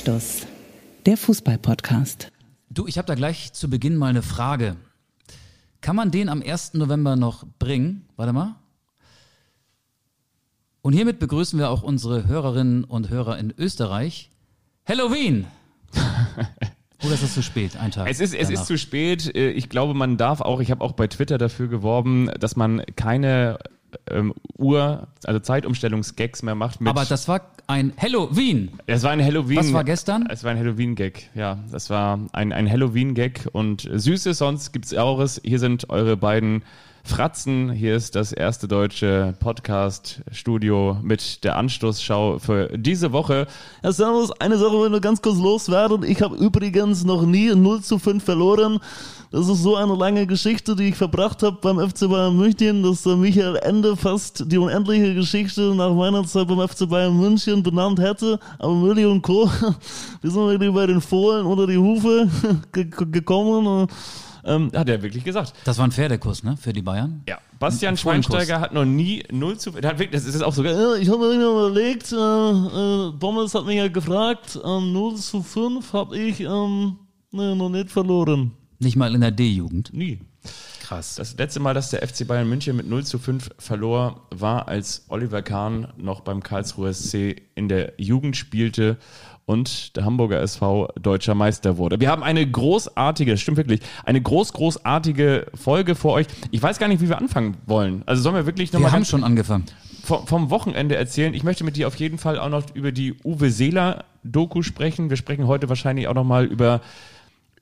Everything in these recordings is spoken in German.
Anstoß, der Fußball-Podcast. Du, ich habe da gleich zu Beginn mal eine Frage. Kann man den am 1. November noch bringen? Warte mal. Und hiermit begrüßen wir auch unsere Hörerinnen und Hörer in Österreich. Halloween! Oder ist es zu spät? Ein Tag. Es ist, es ist zu spät. Äh, Ich glaube, man darf auch, ich habe auch bei Twitter dafür geworben, dass man keine ähm, Uhr, also Zeitumstellungsgags mehr macht mit. Aber das war ein Halloween. es war ein Halloween. Was war gestern? Es war ein Halloween-Gag, ja. Das war ein, ein Halloween-Gag und Süßes, sonst gibt's Saures. Hier sind eure beiden Fratzen. Hier ist das erste deutsche Podcast-Studio mit der Anstoßschau für diese Woche. Herr Servus, eine Sache will ich nur ganz kurz loswerden. Ich habe übrigens noch nie 0 zu 5 verloren. Das ist so eine lange Geschichte, die ich verbracht habe beim FC Bayern München, dass der Michael Ende fast die unendliche Geschichte nach meiner Zeit beim FC Bayern München benannt hätte. Aber Mülli und Co., wir sind wirklich bei den Fohlen unter die Hufe ge gekommen. Und Ähm, hat er wirklich gesagt. Das war ein Pferdekuss, ne? Für die Bayern. Ja. Bastian. Schweinsteiger hat noch nie 0 zu. Der hat wirklich, das ist auch sogar. Ja, ich habe mir überlegt, äh, äh, Bommels hat mich ja gefragt, ähm, 0 zu 5 habe ich ähm, ne, noch nicht verloren. Nicht mal in der D-Jugend. Nie. Krass. Das letzte Mal, dass der FC Bayern München mit 0 zu 5 verlor, war, als Oliver Kahn noch beim Karlsruher SC in der Jugend spielte und der Hamburger SV deutscher Meister wurde. Wir haben eine großartige, das stimmt wirklich, eine groß, großartige Folge vor euch. Ich weiß gar nicht, wie wir anfangen wollen. Also sollen wir wirklich Wir nochmal haben schon angefangen. vom, vom Wochenende erzählen. Ich möchte mit dir auf jeden Fall auch noch über die Uwe Seeler Doku sprechen. Wir sprechen heute wahrscheinlich auch nochmal über,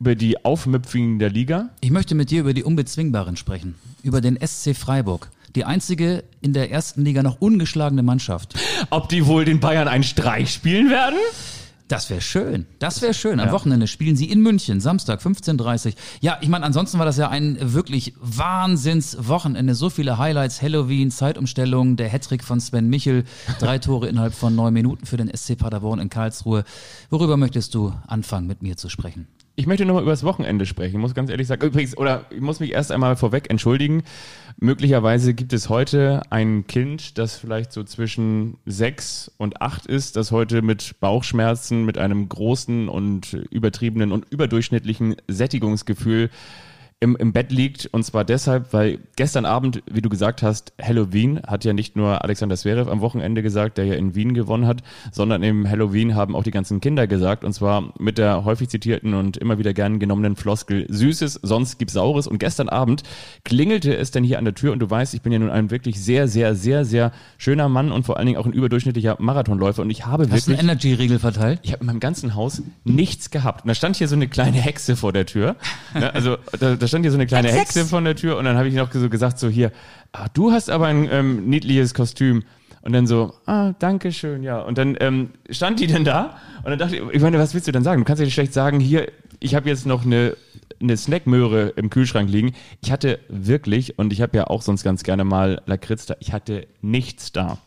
über die Aufmüpfungen der Liga. Ich möchte mit dir über die Unbezwingbaren sprechen. Über den SC Freiburg. Die einzige in der ersten Liga noch ungeschlagene Mannschaft. Ob die wohl den Bayern einen Streich spielen werden? Das wäre schön. Das wäre schön. Am Wochenende spielen sie in München, Samstag 15.30 Uhr. Ja, ich meine, ansonsten war das ja ein wirklich Wahnsinns-Wochenende. So viele Highlights, Halloween, Zeitumstellung, der Hattrick von Sven Michel, drei Tore innerhalb von neun Minuten für den SC Paderborn in Karlsruhe. Worüber möchtest du anfangen, mit mir zu sprechen? Ich möchte nochmal über das Wochenende sprechen. Ich muss ganz ehrlich sagen, übrigens, oder ich muss mich erst einmal vorweg entschuldigen. Möglicherweise gibt es heute ein Kind, das vielleicht so zwischen sechs und acht ist, das heute mit Bauchschmerzen, mit einem großen und übertriebenen und überdurchschnittlichen Sättigungsgefühl im, im Bett liegt. Und zwar deshalb, weil gestern Abend, wie du gesagt hast, Halloween hat ja nicht nur Alexander Zverev am Wochenende gesagt, der ja in Wien gewonnen hat, sondern im Halloween haben auch die ganzen Kinder gesagt. Und zwar mit der häufig zitierten und immer wieder gern genommenen Floskel Süßes, sonst gibt's Saures. Und gestern Abend klingelte es dann hier an der Tür. Und du weißt, ich bin ja nun ein wirklich sehr, sehr, sehr, sehr schöner Mann und vor allen Dingen auch ein überdurchschnittlicher Marathonläufer. Und ich habe Hast du wirklich einen Energy-Riegel verteilt? ich habe in meinem ganzen Haus nichts gehabt. Und da stand hier so eine kleine Hexe vor der Tür. Also da, da stand hier so eine kleine Hexe vor der Tür und dann habe ich noch so gesagt, so hier, ah, du hast aber ein ähm, niedliches Kostüm. Und dann so, ah, danke schön, ja. Und dann ähm, stand die denn da und dann dachte ich, ich meine, was willst du denn sagen? Du kannst ja nicht schlecht sagen, hier, ich habe jetzt noch eine, eine Snackmöhre im Kühlschrank liegen. Ich hatte wirklich, und ich habe ja auch sonst ganz gerne mal Lakritz da, ich hatte nichts da.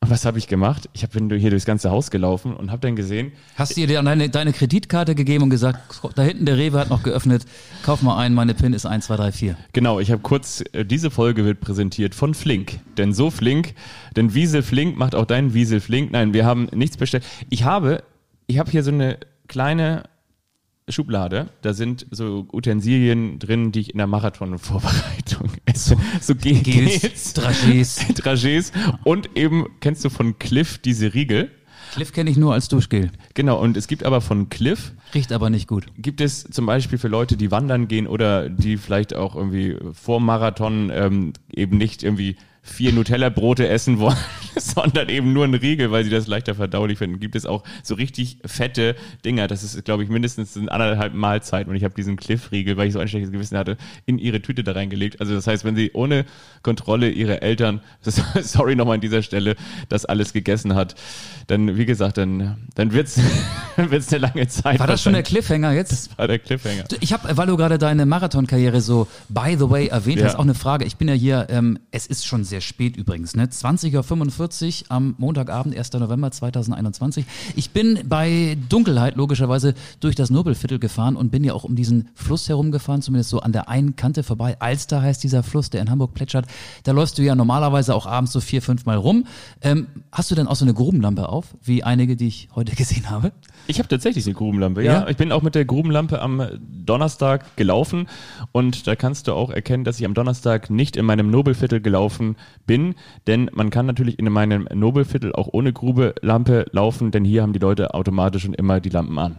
Und was habe ich gemacht? Ich bin hier durchs ganze Haus gelaufen und habe dann gesehen, Hast du dir deine, deine Kreditkarte gegeben und gesagt, da hinten der Rewe hat noch geöffnet, kauf mal einen, meine PIN ist 1, 2, 3, 4. Genau, ich habe kurz, äh, diese Folge wird präsentiert von Flink. Denn so flink, denn Wiesel Flink macht auch deinen Wiesel Flink. Nein, wir haben nichts bestellt. Ich habe, ich habe hier so eine kleine Schublade, da sind so Utensilien drin, die ich in der Marathon-Vorbereitung esse. So ge Gels, Dragés. Dragés und eben, kennst du von Cliff diese Riegel? Cliff kenne ich nur als Duschgel. Genau, und es gibt aber von Cliff, Riecht aber nicht gut. gibt es zum Beispiel für Leute, die wandern gehen oder die vielleicht auch irgendwie vor Marathon ähm, eben nicht irgendwie vier Nutella-Brote essen wollen, sondern eben nur einen Riegel, weil sie das leichter verdaulich finden, gibt es auch so richtig fette Dinger. Das ist, glaube ich, mindestens eine anderthalb Mahlzeiten. Und ich habe diesen Cliff-Riegel, weil ich so ein schlechtes Gewissen hatte, in ihre Tüte da reingelegt. Also das heißt, wenn sie ohne Kontrolle ihre Eltern, sorry nochmal an dieser Stelle, das alles gegessen hat, dann, wie gesagt, dann, dann wird's, wird's eine lange Zeit. War das schon der. Cliffhanger jetzt? Das war der Cliffhanger. Ich habe, weil du gerade deine Marathonkarriere so by the way erwähnt Ja. hast, auch eine Frage. Ich bin ja hier, ähm, es ist schon sehr sehr spät übrigens, ne? 20.45 Uhr am Montagabend, 1. November 2021. Ich bin bei Dunkelheit logischerweise durch das Nobelviertel gefahren und bin ja auch um diesen Fluss herumgefahren, zumindest so an der einen Kante vorbei. Alster heißt dieser Fluss, der in Hamburg plätschert. Da läufst du ja normalerweise auch abends so vier, fünf Mal rum. Ähm, hast du denn auch so eine Grubenlampe auf, wie einige, die ich heute gesehen habe? Ich habe tatsächlich eine Grubenlampe, ja? Ja? Ich bin auch mit der Grubenlampe am Donnerstag gelaufen und da kannst du auch erkennen, dass ich am Donnerstag nicht in meinem Nobelviertel gelaufen bin, denn man kann natürlich in meinem Nobelviertel auch ohne Grubelampe laufen, denn hier haben die Leute automatisch schon immer die Lampen an.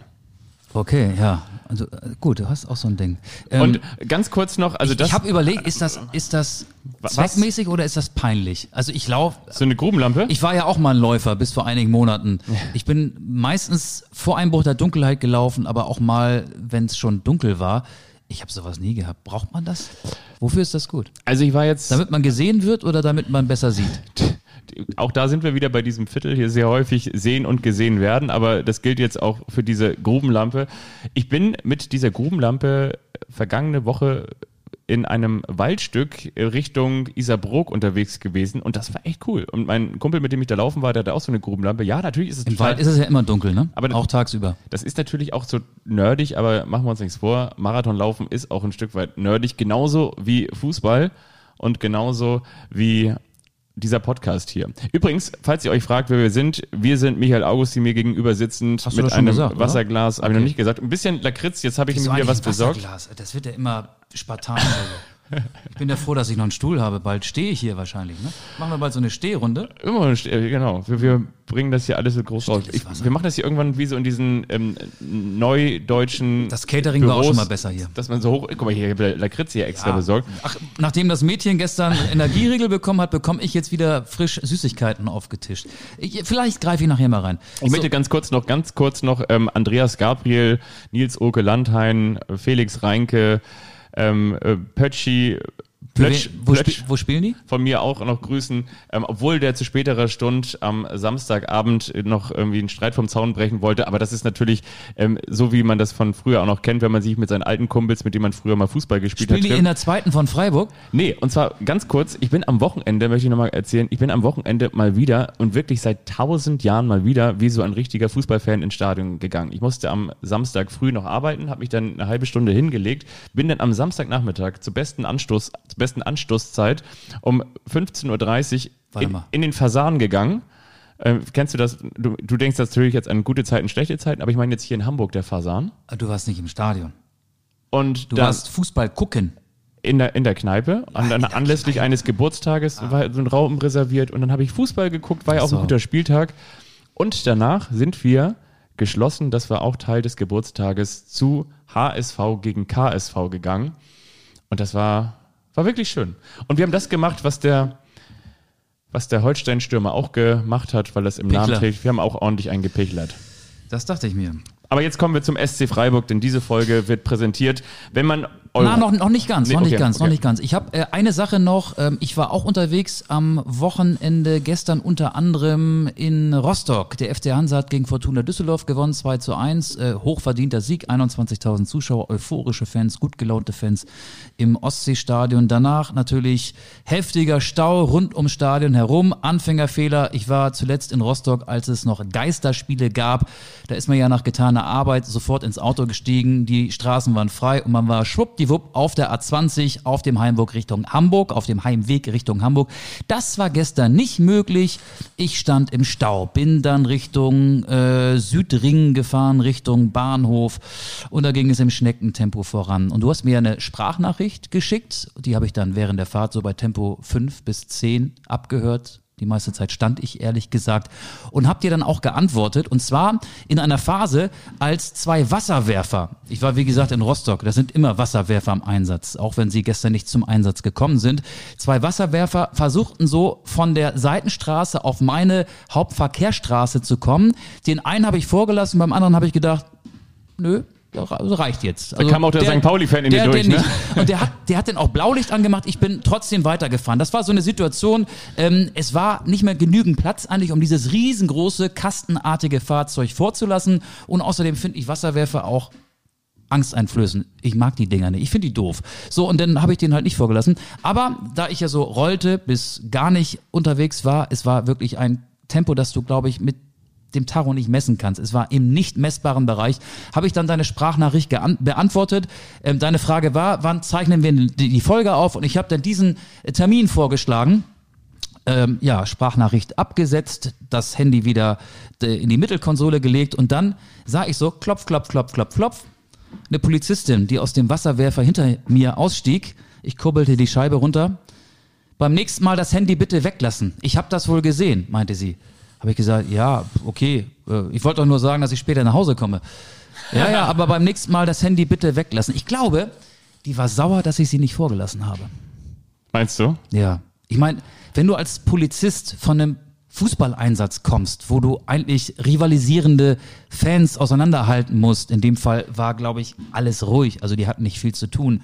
Okay, ja. Also äh, gut, du hast auch so ein Ding. Ähm, Und ganz kurz noch, also ich das ich habe überlegt, ist das, ist das Was? zweckmäßig oder ist das peinlich? Also ich laufe, so eine Grubenlampe? ich war ja auch mal ein Läufer bis vor einigen Monaten. Ich bin meistens vor Einbruch der Dunkelheit gelaufen, aber auch mal, wenn es schon dunkel war. Ich habe sowas nie gehabt. Braucht man das? Wofür ist das gut? also ich war jetzt Damit man gesehen wird oder damit man besser sieht? auch da sind wir wieder bei diesem Viertel hier sehr häufig sehen und gesehen werden, aber das gilt jetzt auch für diese Grubenlampe. Ich bin mit dieser Grubenlampe vergangene Woche in einem Waldstück Richtung Isarbrook unterwegs gewesen und das war echt cool. Und mein Kumpel, mit dem ich da laufen war, der hatte auch so eine Grubenlampe. Ja, natürlich ist es Im Wald ist es ja immer dunkel, ne? Aber- auch tagsüber. das ist natürlich auch so nerdig, aber machen wir uns nichts vor. Marathonlaufen ist auch ein Stück weit nerdig, genauso wie Fußball und genauso wie dieser Podcast hier. Übrigens, falls ihr euch fragt, wer wir sind, wir sind Michael August, die mir gegenüber sitzend mit einem gesagt? Wasserglas. Habe ich noch nicht gesagt. Ein bisschen Lakritz, jetzt habe ich mir wieder was ein besorgt. Wasserglas? Das wird ja immer spartanischer. Ich bin ja froh, dass ich noch einen Stuhl habe. Bald stehe ich hier wahrscheinlich. Ne? Machen wir bald so eine Stehrunde. Immer, äh, genau. Wir, wir bringen das hier alles so groß raus. Ich, wir machen das hier irgendwann wie so in diesen ähm, neudeutschen Das Catering war auch Büros, schon mal besser hier. Dass man so hoch, guck mal, hier, Lakritz hier extra besorgt. Ach, nachdem das Mädchen gestern Energieriegel bekommen hat, bekomme ich jetzt wieder frisch Süßigkeiten aufgetischt. Ich, vielleicht greife ich nachher mal rein. Ich möchte ganz kurz noch, ganz kurz noch ähm, Andreas Gabriel, Nils Oke Landhain, Felix Reinke, ähm, äh, Pötschi, Plötsch, wo, Plötsch wo spielen die? von mir auch noch grüßen, ähm, obwohl der zu späterer Stunde am Samstagabend noch irgendwie einen Streit vom Zaun brechen wollte. Aber das ist natürlich ähm, so, wie man das von früher auch noch kennt, wenn man sich mit seinen alten Kumpels, mit denen man früher mal Fußball gespielt Spielen hat, die trifft. in der zweiten von Freiburg? Nee, und zwar ganz kurz, ich bin am Wochenende, möchte ich nochmal erzählen, ich bin am Wochenende mal wieder und wirklich seit tausend Jahren mal wieder wie so ein richtiger Fußballfan ins Stadion gegangen. Ich musste am Samstag früh noch arbeiten, habe mich dann eine halbe Stunde hingelegt, bin dann am Samstagnachmittag zur besten Anstoß, zur besten Anstoßzeit um 15.30 Uhr in, in den Fasan gegangen. Ähm, kennst du das? Du, du denkst natürlich jetzt an gute Zeiten, schlechte Zeiten, aber ich meine jetzt hier in Hamburg der Fasan. Ah, Du warst nicht im Stadion. Und Du warst Fußball gucken. in der, in der Kneipe. An, an, anlässlich eines Geburtstages war so ein Raum reserviert und dann habe ich Fußball geguckt, war ja auch so. ein guter Spieltag. Und danach sind wir geschlossen, das war auch Teil des Geburtstages, zu HSV gegen KSV gegangen. Und das war, war wirklich schön. Und wir haben das gemacht, was der, was der Holstein-Stürmer auch gemacht hat, weil das im Namen Pichler. trägt. Wir haben auch ordentlich eingepichlert. Das dachte ich mir. Aber jetzt kommen wir zum SC Freiburg, denn diese Folge wird präsentiert, wenn man Euro Na, noch, noch nicht ganz, Nee, noch nicht okay, ganz, noch okay. nicht ganz. Ich habe äh, eine Sache noch. Ähm, ich war auch unterwegs am Wochenende gestern unter anderem in Rostock. Der FC Hansa hat gegen Fortuna Düsseldorf gewonnen, 2 zu 1. Äh, hochverdienter Sieg, 21.000 Zuschauer, euphorische Fans, gut gelaunte Fans im Ostseestadion. Danach natürlich heftiger Stau rund ums Stadion herum. Anfängerfehler. Ich war zuletzt in Rostock, als es noch Geisterspiele gab. Da ist man ja nach getaner Arbeit sofort ins Auto gestiegen. Die Straßen waren frei und man war schwuppdiwupp auf der A20 auf dem Heimweg Richtung Hamburg, auf dem Heimweg Richtung Hamburg. Das war gestern nicht möglich. Ich stand im Stau, bin dann Richtung äh, Südring gefahren, Richtung Bahnhof und da ging es im Schneckentempo voran. Und du hast mir eine Sprachnachricht geschickt, die habe ich dann während der Fahrt so bei Tempo 5 bis 10 abgehört. Die meiste Zeit stand ich ehrlich gesagt und hab dir dann auch geantwortet und zwar in einer Phase als zwei Wasserwerfer. Ich war wie gesagt in Rostock, da sind immer Wasserwerfer am Einsatz, auch wenn sie gestern nicht zum Einsatz gekommen sind. Zwei Wasserwerfer versuchten so von der Seitenstraße auf meine Hauptverkehrsstraße zu kommen. Den einen habe ich vorgelassen, beim anderen habe ich gedacht, nö, reicht jetzt. Also kam auch der St. Pauli-Fan in dir der, durch, der ne? nicht. Und der hat, der hat dann auch Blaulicht angemacht. Ich bin trotzdem weitergefahren. Das war so eine Situation. Ähm, es war nicht mehr genügend Platz eigentlich, um dieses riesengroße kastenartige Fahrzeug vorzulassen. Und außerdem finde ich Wasserwerfer auch angsteinflößend. Ich mag die Dinger nicht. Ich finde die doof. So, und dann habe ich den halt nicht vorgelassen. Aber da ich ja so rollte, bis gar nicht unterwegs war, es war wirklich ein Tempo, das du, glaube ich, mit dem Tacho nicht messen kannst. Es war im nicht messbaren Bereich. Habe ich dann deine Sprachnachricht beantwortet. Ähm, deine Frage war, wann zeichnen wir die, die Folge auf? Und ich habe dann diesen Termin vorgeschlagen. Ähm, ja, Sprachnachricht abgesetzt, das Handy wieder äh, in die Mittelkonsole gelegt und dann sah ich so, klopf, klopf, klopf, klopf, klopf. Eine Polizistin, die aus dem Wasserwerfer hinter mir ausstieg. Ich kurbelte die Scheibe runter. Beim nächsten Mal das Handy bitte weglassen. Ich habe das wohl gesehen, meinte sie. Habe ich gesagt, ja, okay. Äh, ich wollte doch nur sagen, dass ich später nach Hause komme. Ja, ja, aber beim nächsten Mal das Handy bitte weglassen. Ich glaube, die war sauer, dass ich sie nicht vorgelassen habe. Meinst du? Ja. Ich meine, wenn du als Polizist von einem Fußballeinsatz kommst, wo du eigentlich rivalisierende Fans auseinanderhalten musst, in dem Fall war, glaube ich, alles ruhig, also die hatten nicht viel zu tun,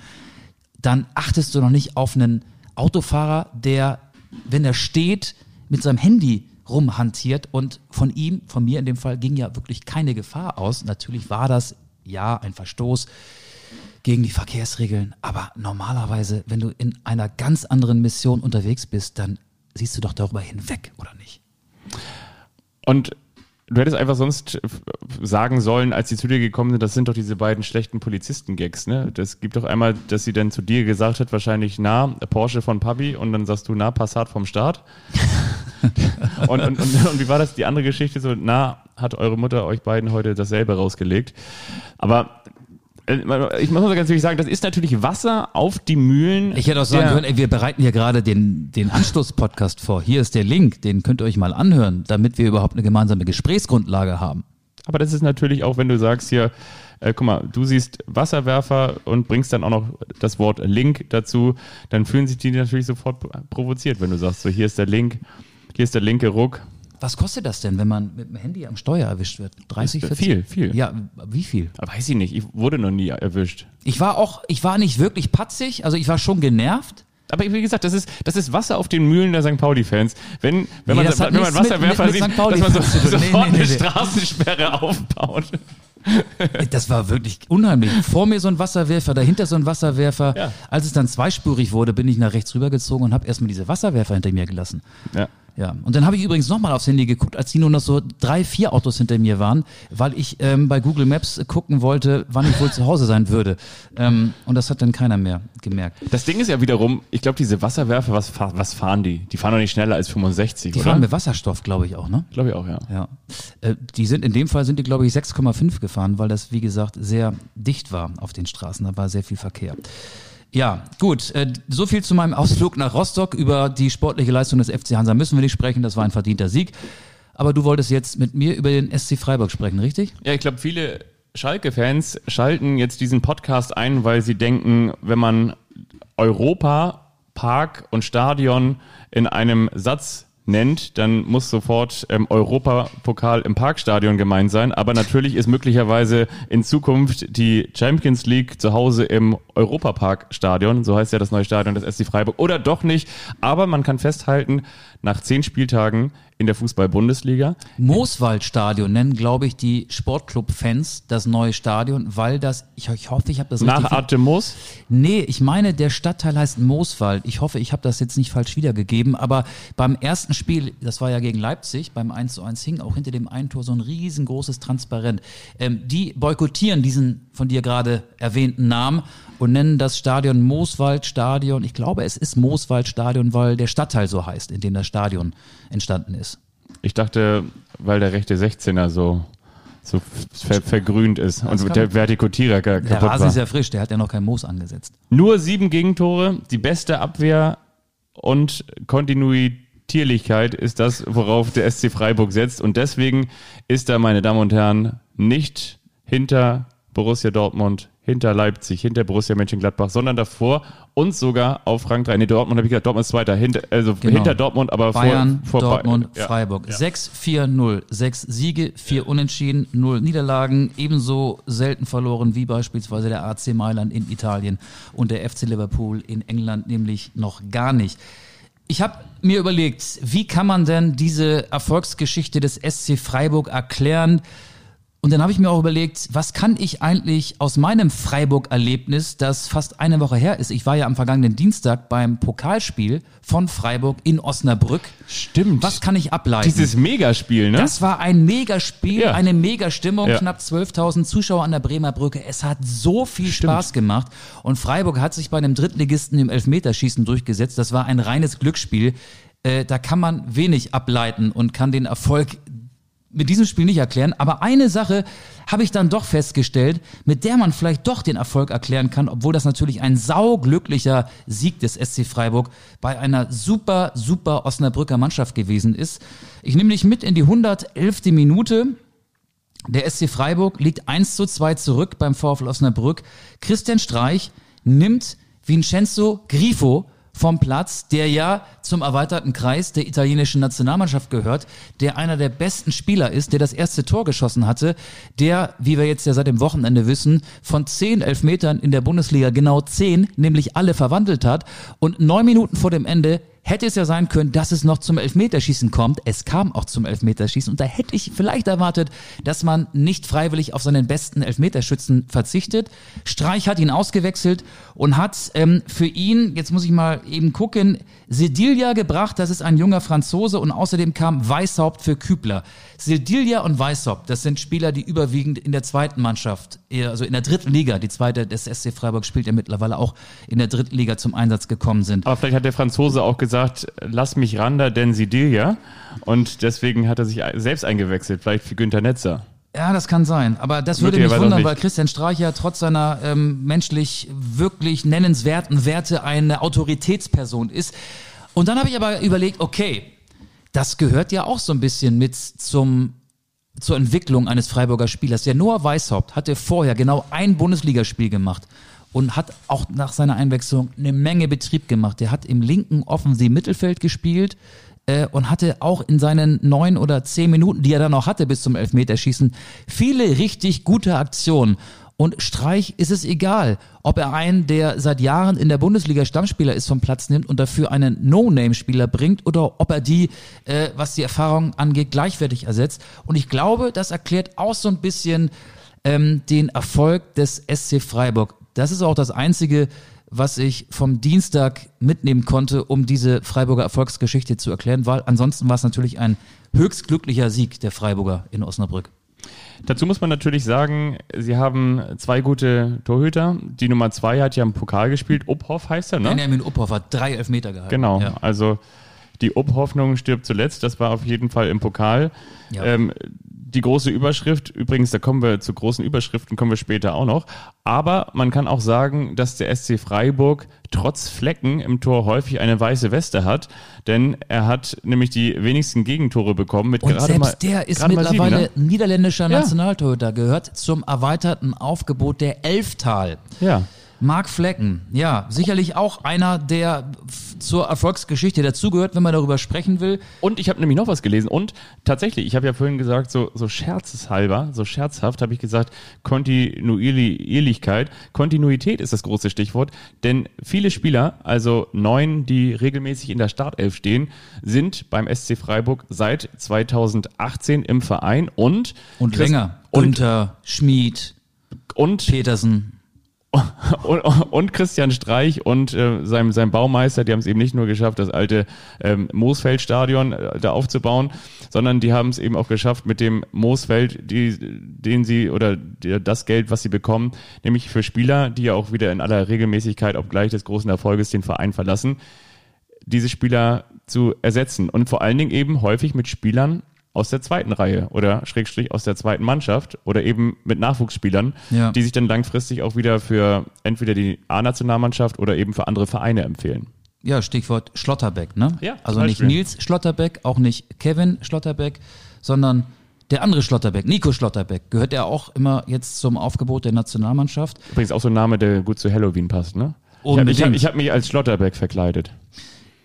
dann achtest du noch nicht auf einen Autofahrer, der, wenn er steht, mit seinem Handy rumhantiert und von ihm, von mir in dem Fall, ging ja wirklich keine Gefahr aus. Natürlich war das, ja, ein Verstoß gegen die Verkehrsregeln, aber normalerweise, wenn du in einer ganz anderen Mission unterwegs bist, dann siehst du doch darüber hinweg, oder nicht? Und du hättest einfach sonst sagen sollen, als sie zu dir gekommen sind, das sind doch diese beiden schlechten Polizisten-Gags, ne? Das gibt doch einmal, dass sie dann zu dir gesagt hat, wahrscheinlich na, Porsche von Papi und dann sagst du na, Passat vom Start. und, und, und, und, wie war das? Die andere Geschichte so, na, hat eure Mutter euch beiden heute dasselbe rausgelegt. Aber äh, ich muss mal ganz ehrlich sagen, das ist natürlich Wasser auf die Mühlen. Ich hätte auch sagen können, ey, wir bereiten hier gerade den, den Anschluss-Podcast vor. Hier ist der Link, den könnt ihr euch mal anhören, damit wir überhaupt eine gemeinsame Gesprächsgrundlage haben. Aber das ist natürlich auch, wenn du sagst hier, äh, guck mal, du siehst Wasserwerfer und bringst dann auch noch das Wort Link dazu, dann fühlen sich die natürlich sofort provoziert, wenn du sagst, so hier ist der Link, hier ist der linke Ruck. Was kostet das denn, wenn man mit dem Handy am Steuer erwischt wird? 30, 40? Viel, viel. Ja, wie viel? weiß ich nicht. Ich wurde noch nie erwischt. Ich war auch, ich war nicht wirklich patzig, also ich war schon genervt. Aber wie gesagt, das ist, das ist Wasser auf den Mühlen der St. Pauli-Fans. Wenn, wenn, nee, man, wenn man Wasserwerfer mit, mit, mit sieht, dass man so, sofort nee, nee, eine Straßensperre aufbaut. Das war wirklich unheimlich. Vor mir so ein Wasserwerfer, dahinter so ein Wasserwerfer. Ja. Als es dann zweispurig wurde, bin ich nach rechts rübergezogen und habe erstmal diese Wasserwerfer hinter mir gelassen. Ja. Ja, und dann habe ich übrigens nochmal aufs Handy geguckt, als die nur noch so drei, vier Autos hinter mir waren, weil ich ähm, bei Google Maps gucken wollte, wann ich wohl zu Hause sein würde. Ähm, und das hat dann keiner mehr gemerkt. Das Ding ist ja wiederum, ich glaube, diese Wasserwerfer, was, was fahren die? Die fahren doch nicht schneller als 65, Die oder? fahren mit Wasserstoff, glaube ich auch, ne? Glaube ich auch, ja. Ja. Äh, die sind, in dem Fall sind die, glaube ich, 6,5 gefahren, weil das, wie gesagt, sehr dicht war auf den Straßen. Da war sehr viel Verkehr. Ja, gut. Äh, so viel zu meinem Ausflug nach Rostock. Über die sportliche Leistung des FC Hansa müssen wir nicht sprechen. Das war ein verdienter Sieg. Aber du wolltest jetzt mit mir über den SC Freiburg sprechen, richtig? Ja, ich glaube, viele Schalke-Fans schalten jetzt diesen Podcast ein, weil sie denken, wenn man Europa, Park und Stadion in einem Satz nennt, dann muss sofort ähm, Europapokal im Parkstadion gemeint sein. Aber natürlich ist möglicherweise in Zukunft die Champions League zu Hause im Europaparkstadion, so heißt ja das neue Stadion des SC Freiburg, oder doch nicht. Aber man kann festhalten, nach zehn Spieltagen in der Fußball-Bundesliga. Mooswaldstadion nennen, glaube ich, die Sportclub-Fans das neue Stadion, weil das, ich, ich hoffe, ich habe das Nach richtig... Nach Artem Moos? Nee, ich meine, der Stadtteil heißt Mooswald. Ich hoffe, ich habe das jetzt nicht falsch wiedergegeben, aber beim ersten Spiel, das war ja gegen Leipzig, beim 1 zu 1 hing auch hinter dem Eintor so ein riesengroßes Transparent. Ähm, die boykottieren diesen von dir gerade erwähnten Namen und nennen das Stadion Mooswaldstadion. Ich glaube, es ist Mooswaldstadion, weil der Stadtteil so heißt, in dem das Stadion entstanden ist. Ich dachte, weil der rechte 16er so so ver vergrünt ist das und der Vertikutierer kaputt Der Rasen ist ja frisch, der hat ja noch kein Moos angesetzt. Nur sieben Gegentore, die beste Abwehr und Kontinuitierlichkeit ist das, worauf der SC Freiburg setzt und deswegen ist er, meine Damen und Herren, nicht hinter Borussia Dortmund, hinter Leipzig, hinter Borussia Mönchengladbach, sondern davor und sogar auf Rang 3. Nee, Dortmund habe ich gesagt, Dortmund ist Zweiter, hinter, also genau. hinter Dortmund, aber Bayern, vor, vor Dortmund, ja. Freiburg. Ja. 6-4-0, sechs Siege, vier Unentschieden, null Niederlagen, ebenso selten verloren wie beispielsweise der AC Mailand in Italien und der FC Liverpool in England, nämlich noch gar nicht. Ich habe mir überlegt, wie kann man denn diese Erfolgsgeschichte des SC Freiburg erklären? Und dann habe ich mir auch überlegt, was kann ich eigentlich aus meinem Freiburg-Erlebnis, das fast eine Woche her ist. Ich war ja am vergangenen Dienstag beim Pokalspiel von Freiburg in Osnabrück. Stimmt. Was kann ich ableiten? Dieses Megaspiel, ne? Das war ein Megaspiel, Ja. eine Megastimmung, Ja. knapp 12.000 Zuschauer an der Bremer Brücke. Es hat so viel Spaß gemacht und Freiburg hat sich bei einem Drittligisten im Elfmeterschießen durchgesetzt. Das war ein reines Glücksspiel. Äh, da kann man wenig ableiten und kann den Erfolg mit diesem Spiel nicht erklären. Aber eine Sache habe ich dann doch festgestellt, mit der man vielleicht doch den Erfolg erklären kann, obwohl das natürlich ein sauglücklicher Sieg des SC Freiburg bei einer super, super Osnabrücker Mannschaft gewesen ist. Ich nehme dich mit in die 111. Minute. Der SC Freiburg liegt 1 zu 2 zurück beim VfL Osnabrück. Christian Streich nimmt Vincenzo Grifo vom Platz, der ja zum erweiterten Kreis der italienischen Nationalmannschaft gehört, der einer der besten Spieler ist, der das erste Tor geschossen hatte, der, wie wir jetzt ja seit dem Wochenende wissen, von zehn Elfmetern in der Bundesliga genau zehn, nämlich alle verwandelt hat und neun Minuten vor dem Ende hätte es ja sein können, dass es noch zum Elfmeterschießen kommt. Es kam auch zum Elfmeterschießen und da hätte ich vielleicht erwartet, dass man nicht freiwillig auf seinen besten Elfmeterschützen verzichtet. Streich hat ihn ausgewechselt und hat ähm, für ihn, jetzt muss ich mal eben gucken, Sedilia gebracht, das ist ein junger Franzose und außerdem kam Weishaupt für Kübler. Sedilia und Weishaupt, das sind Spieler, die überwiegend in der zweiten Mannschaft, eher, also in der dritten Liga, die zweite des SC Freiburg spielt ja mittlerweile auch in der dritten Liga zum Einsatz gekommen sind. Aber vielleicht hat der Franzose auch gesagt, lass mich ran da, denn Sidilia. Und deswegen hat er sich selbst eingewechselt, vielleicht für Günther Netzer. Ja, das kann sein. Aber das würde mich wundern, weil Christian Streicher trotz seiner ähm, menschlich wirklich nennenswerten Werte eine Autoritätsperson ist. Und dann habe ich aber überlegt, okay, das gehört ja auch so ein bisschen mit zum zur Entwicklung eines Freiburger Spielers. Der Noah Weishaupt hatte vorher genau ein Bundesligaspiel gemacht und hat auch nach seiner Einwechslung eine Menge Betrieb gemacht. Der hat im linken offensiv Mittelfeld gespielt äh, und hatte auch in seinen neun oder zehn Minuten, die er dann noch hatte bis zum Elfmeterschießen, viele richtig gute Aktionen. Und Streich ist es egal, ob er einen, der seit Jahren in der Bundesliga Stammspieler ist, vom Platz nimmt und dafür einen No-Name-Spieler bringt oder ob er die, äh, was die Erfahrung angeht, gleichwertig ersetzt. Und ich glaube, das erklärt auch so ein bisschen ähm, den Erfolg des SC Freiburg. Das ist auch das Einzige, was ich vom Dienstag mitnehmen konnte, um diese Freiburger Erfolgsgeschichte zu erklären, weil ansonsten war es natürlich ein höchst glücklicher Sieg der Freiburger in Osnabrück. Dazu muss man natürlich sagen, sie haben zwei gute Torhüter. Die Nummer zwei hat ja im Pokal gespielt. Obhoff heißt er, ne? Benjamin Uphoff hat drei Elfmeter gehalten. Genau, Ja. also die Ob-Hoffnung stirbt zuletzt, das war auf jeden Fall im Pokal. Ja. Ähm, die große Überschrift, übrigens, da kommen wir zu großen Überschriften, kommen wir später auch noch. Aber man kann auch sagen, dass der SC Freiburg trotz Flecken im Tor häufig eine weiße Weste hat, denn er hat nämlich die wenigsten Gegentore bekommen mit Und gerade selbst mal der ist mal sieben, mittlerweile ne? niederländischer Ja. Nationaltorhüter, gehört zum erweiterten Aufgebot der Elftal. Ja. Marc Flecken, ja, sicherlich auch einer, der zur Erfolgsgeschichte dazugehört, wenn man darüber sprechen will. Und ich habe nämlich noch was gelesen. Und tatsächlich, ich habe ja vorhin gesagt, so, so scherzeshalber, so scherzhaft habe ich gesagt, Kontinuierlichkeit. Kontinuität ist das große Stichwort. Denn viele Spieler, also neun, die regelmäßig in der Startelf stehen, sind beim SC Freiburg seit 2018 im Verein und Und Christ- länger. Und, Günther, Schmid, und Petersen. Und, und Christian Streich und äh, seinem, seinem Baumeister, die haben es eben nicht nur geschafft, das alte ähm, Moosfeld-Stadion äh, da aufzubauen, sondern die haben es eben auch geschafft, mit dem Moosfeld, die, den sie oder die, das Geld, was sie bekommen, nämlich für Spieler, die ja auch wieder in aller Regelmäßigkeit, obgleich des großen Erfolges, den Verein verlassen, diese Spieler zu ersetzen. Und vor allen Dingen eben häufig mit Spielern aus der zweiten Reihe oder Schrägstrich aus der zweiten Mannschaft oder eben mit Nachwuchsspielern, Ja. die sich dann langfristig auch wieder für entweder die A-Nationalmannschaft oder eben für andere Vereine empfehlen. Ja, Stichwort Schlotterbeck, ne? Ja, Also zum nicht Beispiel. Nils Schlotterbeck, auch nicht Kevin Schlotterbeck, sondern der andere Schlotterbeck, Nico Schlotterbeck, gehört er auch immer jetzt zum Aufgebot der Nationalmannschaft. Übrigens auch so ein Name, der gut zu Halloween passt, ne? Ich habe Unbedingt. ich hab, ich hab mich als Schlotterbeck verkleidet.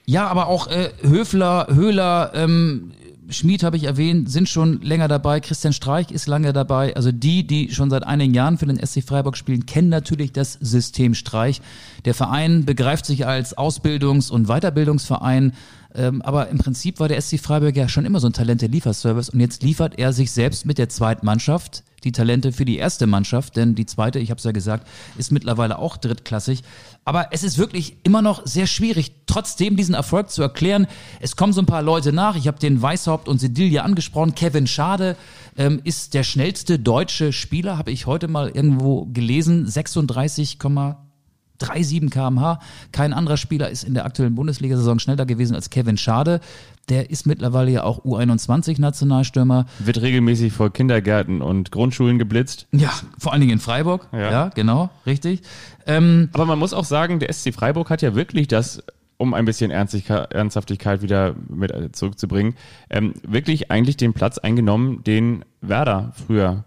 Ja, aber auch äh, Höfler, Höhler, ähm, Schmid habe ich erwähnt, sind schon länger dabei. Christian Streich ist lange dabei. Also die, die schon seit einigen Jahren für den SC Freiburg spielen, kennen natürlich das System Streich. Der Verein begreift sich als Ausbildungs- und Weiterbildungsverein. Ähm, aber im Prinzip war der SC Freiburg ja schon immer so ein Talente-Lieferservice und jetzt liefert er sich selbst mit der Zweitmannschaft, die Talente für die erste Mannschaft, denn die zweite, ich habe es ja gesagt, ist mittlerweile auch drittklassig. Aber es ist wirklich immer noch sehr schwierig, trotzdem diesen Erfolg zu erklären. Es kommen so ein paar Leute nach. Ich habe den Weißhaupt und Sedilia angesprochen. Kevin Schade ähm, ist der schnellste deutsche Spieler, habe ich heute mal irgendwo gelesen. 36, 3,7 kmh. Kein anderer Spieler ist in der aktuellen Bundesliga-Saison schneller gewesen als Kevin Schade. Der ist mittlerweile ja auch U21-Nationalstürmer. Wird regelmäßig vor Kindergärten und Grundschulen geblitzt. Ja, vor allen Dingen in Freiburg. Ja. Ja, genau, richtig. Ähm, Aber man muss auch sagen, der SC Freiburg hat ja wirklich das, um ein bisschen Ernsthaftigkeit wieder mit äh, zurückzubringen, ähm, wirklich eigentlich den Platz eingenommen, den Werder früher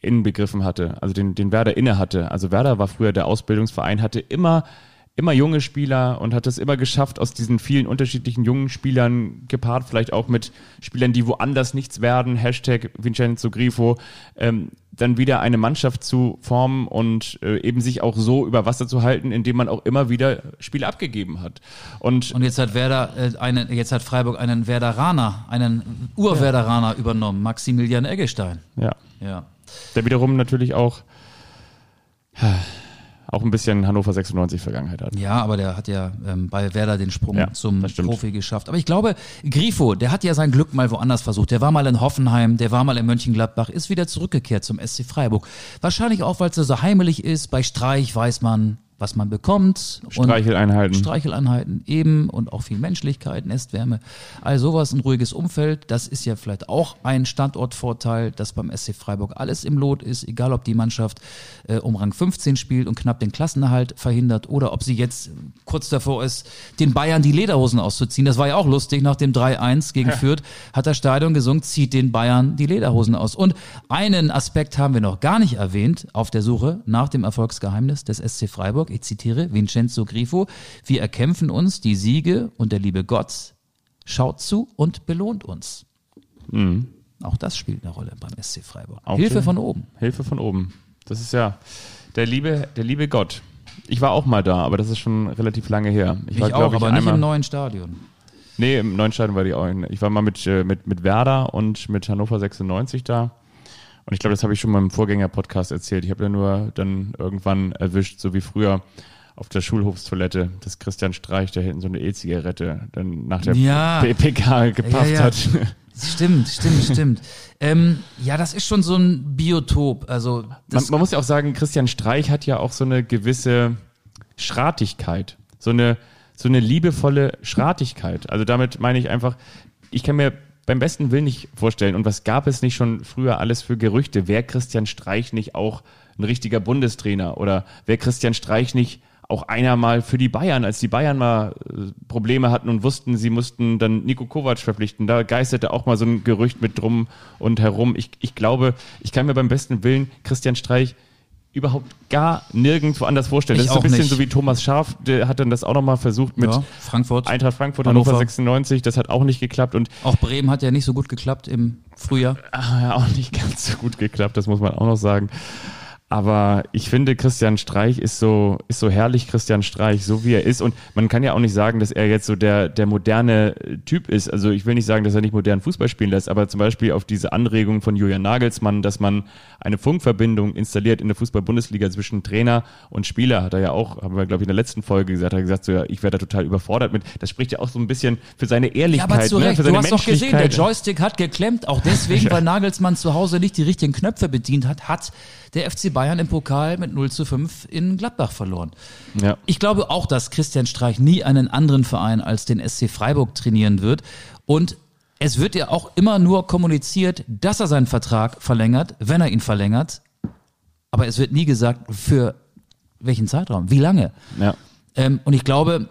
inbegriffen hatte, also den, den Werder inne hatte. Also Werder war früher der Ausbildungsverein, hatte immer immer junge Spieler und hat es immer geschafft, aus diesen vielen unterschiedlichen jungen Spielern gepaart, vielleicht auch mit Spielern, die woanders nichts werden, Hashtag Vincenzo Grifo, ähm, dann wieder eine Mannschaft zu formen und äh, eben sich auch so über Wasser zu halten, indem man auch immer wieder Spiele abgegeben hat. Und, und jetzt hat Werder äh, einen, jetzt hat Freiburg einen Werderaner, einen Urwerderaner übernommen, Maximilian Eggestein. ja, Ja. der wiederum natürlich auch auch ein bisschen Hannover 96 Vergangenheit hat. Ja, aber der hat ja ähm, bei Werder den Sprung Ja, zum. Profi geschafft. Aber ich glaube, Grifo, der hat ja sein Glück mal woanders versucht. Der war mal in Hoffenheim, der war mal in Mönchengladbach, ist wieder zurückgekehrt zum SC Freiburg. Wahrscheinlich auch, weil es so heimelig ist. Bei Streich weiß man, was man bekommt. Und Streicheleinheiten. Streicheleinheiten eben und auch viel Menschlichkeit, Nestwärme, all sowas, ein ruhiges Umfeld. Das ist ja vielleicht auch ein Standortvorteil, dass beim SC Freiburg alles im Lot ist, egal ob die Mannschaft äh, um Rang 15 spielt und knapp den Klassenerhalt verhindert oder ob sie jetzt kurz davor ist, den Bayern die Lederhosen auszuziehen. Das war ja auch lustig, nach dem 3-1 gegen Fürth hat das Stadion gesungen, zieht den Bayern die Lederhosen aus. Und einen Aspekt haben wir noch gar nicht erwähnt auf der Suche nach dem Erfolgsgeheimnis des SC Freiburg. Ich zitiere Vincenzo Grifo. Wir erkämpfen uns die Siege und der liebe Gott schaut zu und belohnt uns. Auch das spielt eine Rolle beim SC Freiburg. Auch Hilfe der- von oben. Hilfe von oben. Das ist ja der liebe, der liebe Gott. Ich war auch mal da, aber das ist schon relativ lange her. Ich, war, auch, glaub aber nicht im neuen Stadion. Nee, im neuen Stadion war die auch. Ich war mal mit, äh, mit, mit Werder und mit Hannover 96 da. Und ich glaube, das habe ich schon mal im Vorgänger-Podcast erzählt. Ich habe ja nur dann irgendwann erwischt, so wie früher auf der Schulhofstoilette, dass Christian Streich da hinten so eine E-Zigarette dann nach der Ja. PK gepafft Ja, ja. hat. Stimmt, stimmt, stimmt. ähm, ja, das ist schon so ein Biotop. Also Man, man muss ja auch sagen, Christian Streich hat ja auch so eine gewisse Schratigkeit, so eine, so eine liebevolle Schratigkeit. Also damit meine ich einfach, ich kann mir beim besten Willen nicht vorstellen, und was gab es nicht schon früher alles für Gerüchte, wäre Christian Streich nicht auch ein richtiger Bundestrainer oder wäre Christian Streich nicht auch einer mal für die Bayern, als die Bayern mal äh, Probleme hatten und wussten, sie mussten dann Nico Kovac verpflichten. Da geisterte auch mal so ein Gerücht mit drum und herum. Ich, ich glaube, ich kann mir beim besten Willen Christian Streich überhaupt gar nirgendwo anders vorstellen. Ich das ist so ein bisschen nicht. so wie Thomas Scharf, der hat dann das auch nochmal versucht mit ja, Frankfurt. Eintracht Frankfurt, Hannover. Hannover 96, das hat auch nicht geklappt und Auch Bremen hat ja nicht so gut geklappt im Frühjahr. ah, ja, auch nicht ganz so gut geklappt, das muss man auch noch sagen. Aber ich finde, Christian Streich ist so, ist so herrlich Christian Streich, so wie er ist. Und man kann ja auch nicht sagen, dass er jetzt so der, der moderne Typ ist. Also ich will nicht sagen, dass er nicht modern Fußball spielen lässt, aber zum Beispiel auf diese Anregung von Julian Nagelsmann, dass man eine Funkverbindung installiert in der Fußball-Bundesliga zwischen Trainer und Spieler, hat er ja auch, haben wir, glaube ich, in der letzten Folge gesagt, hat er gesagt, so, ja, ich werde da total überfordert mit. Das spricht ja auch so ein bisschen für seine Ja, Ehrlichkeit, aber zu ne? Recht. für Du hast doch gesehen, der. Joystick hat geklemmt. Auch deswegen, weil Nagelsmann zu Hause nicht die richtigen Knöpfe bedient hat, hat der FC Bayern im Pokal mit 0 zu 5 in Gladbach verloren. Ja. Ich glaube auch, dass Christian Streich nie einen anderen Verein als den SC Freiburg trainieren wird. Und es wird ja auch immer nur kommuniziert, dass er seinen Vertrag verlängert, wenn er ihn verlängert. Aber es wird nie gesagt, für welchen Zeitraum, wie lange. ja, Ähm, und ich glaube,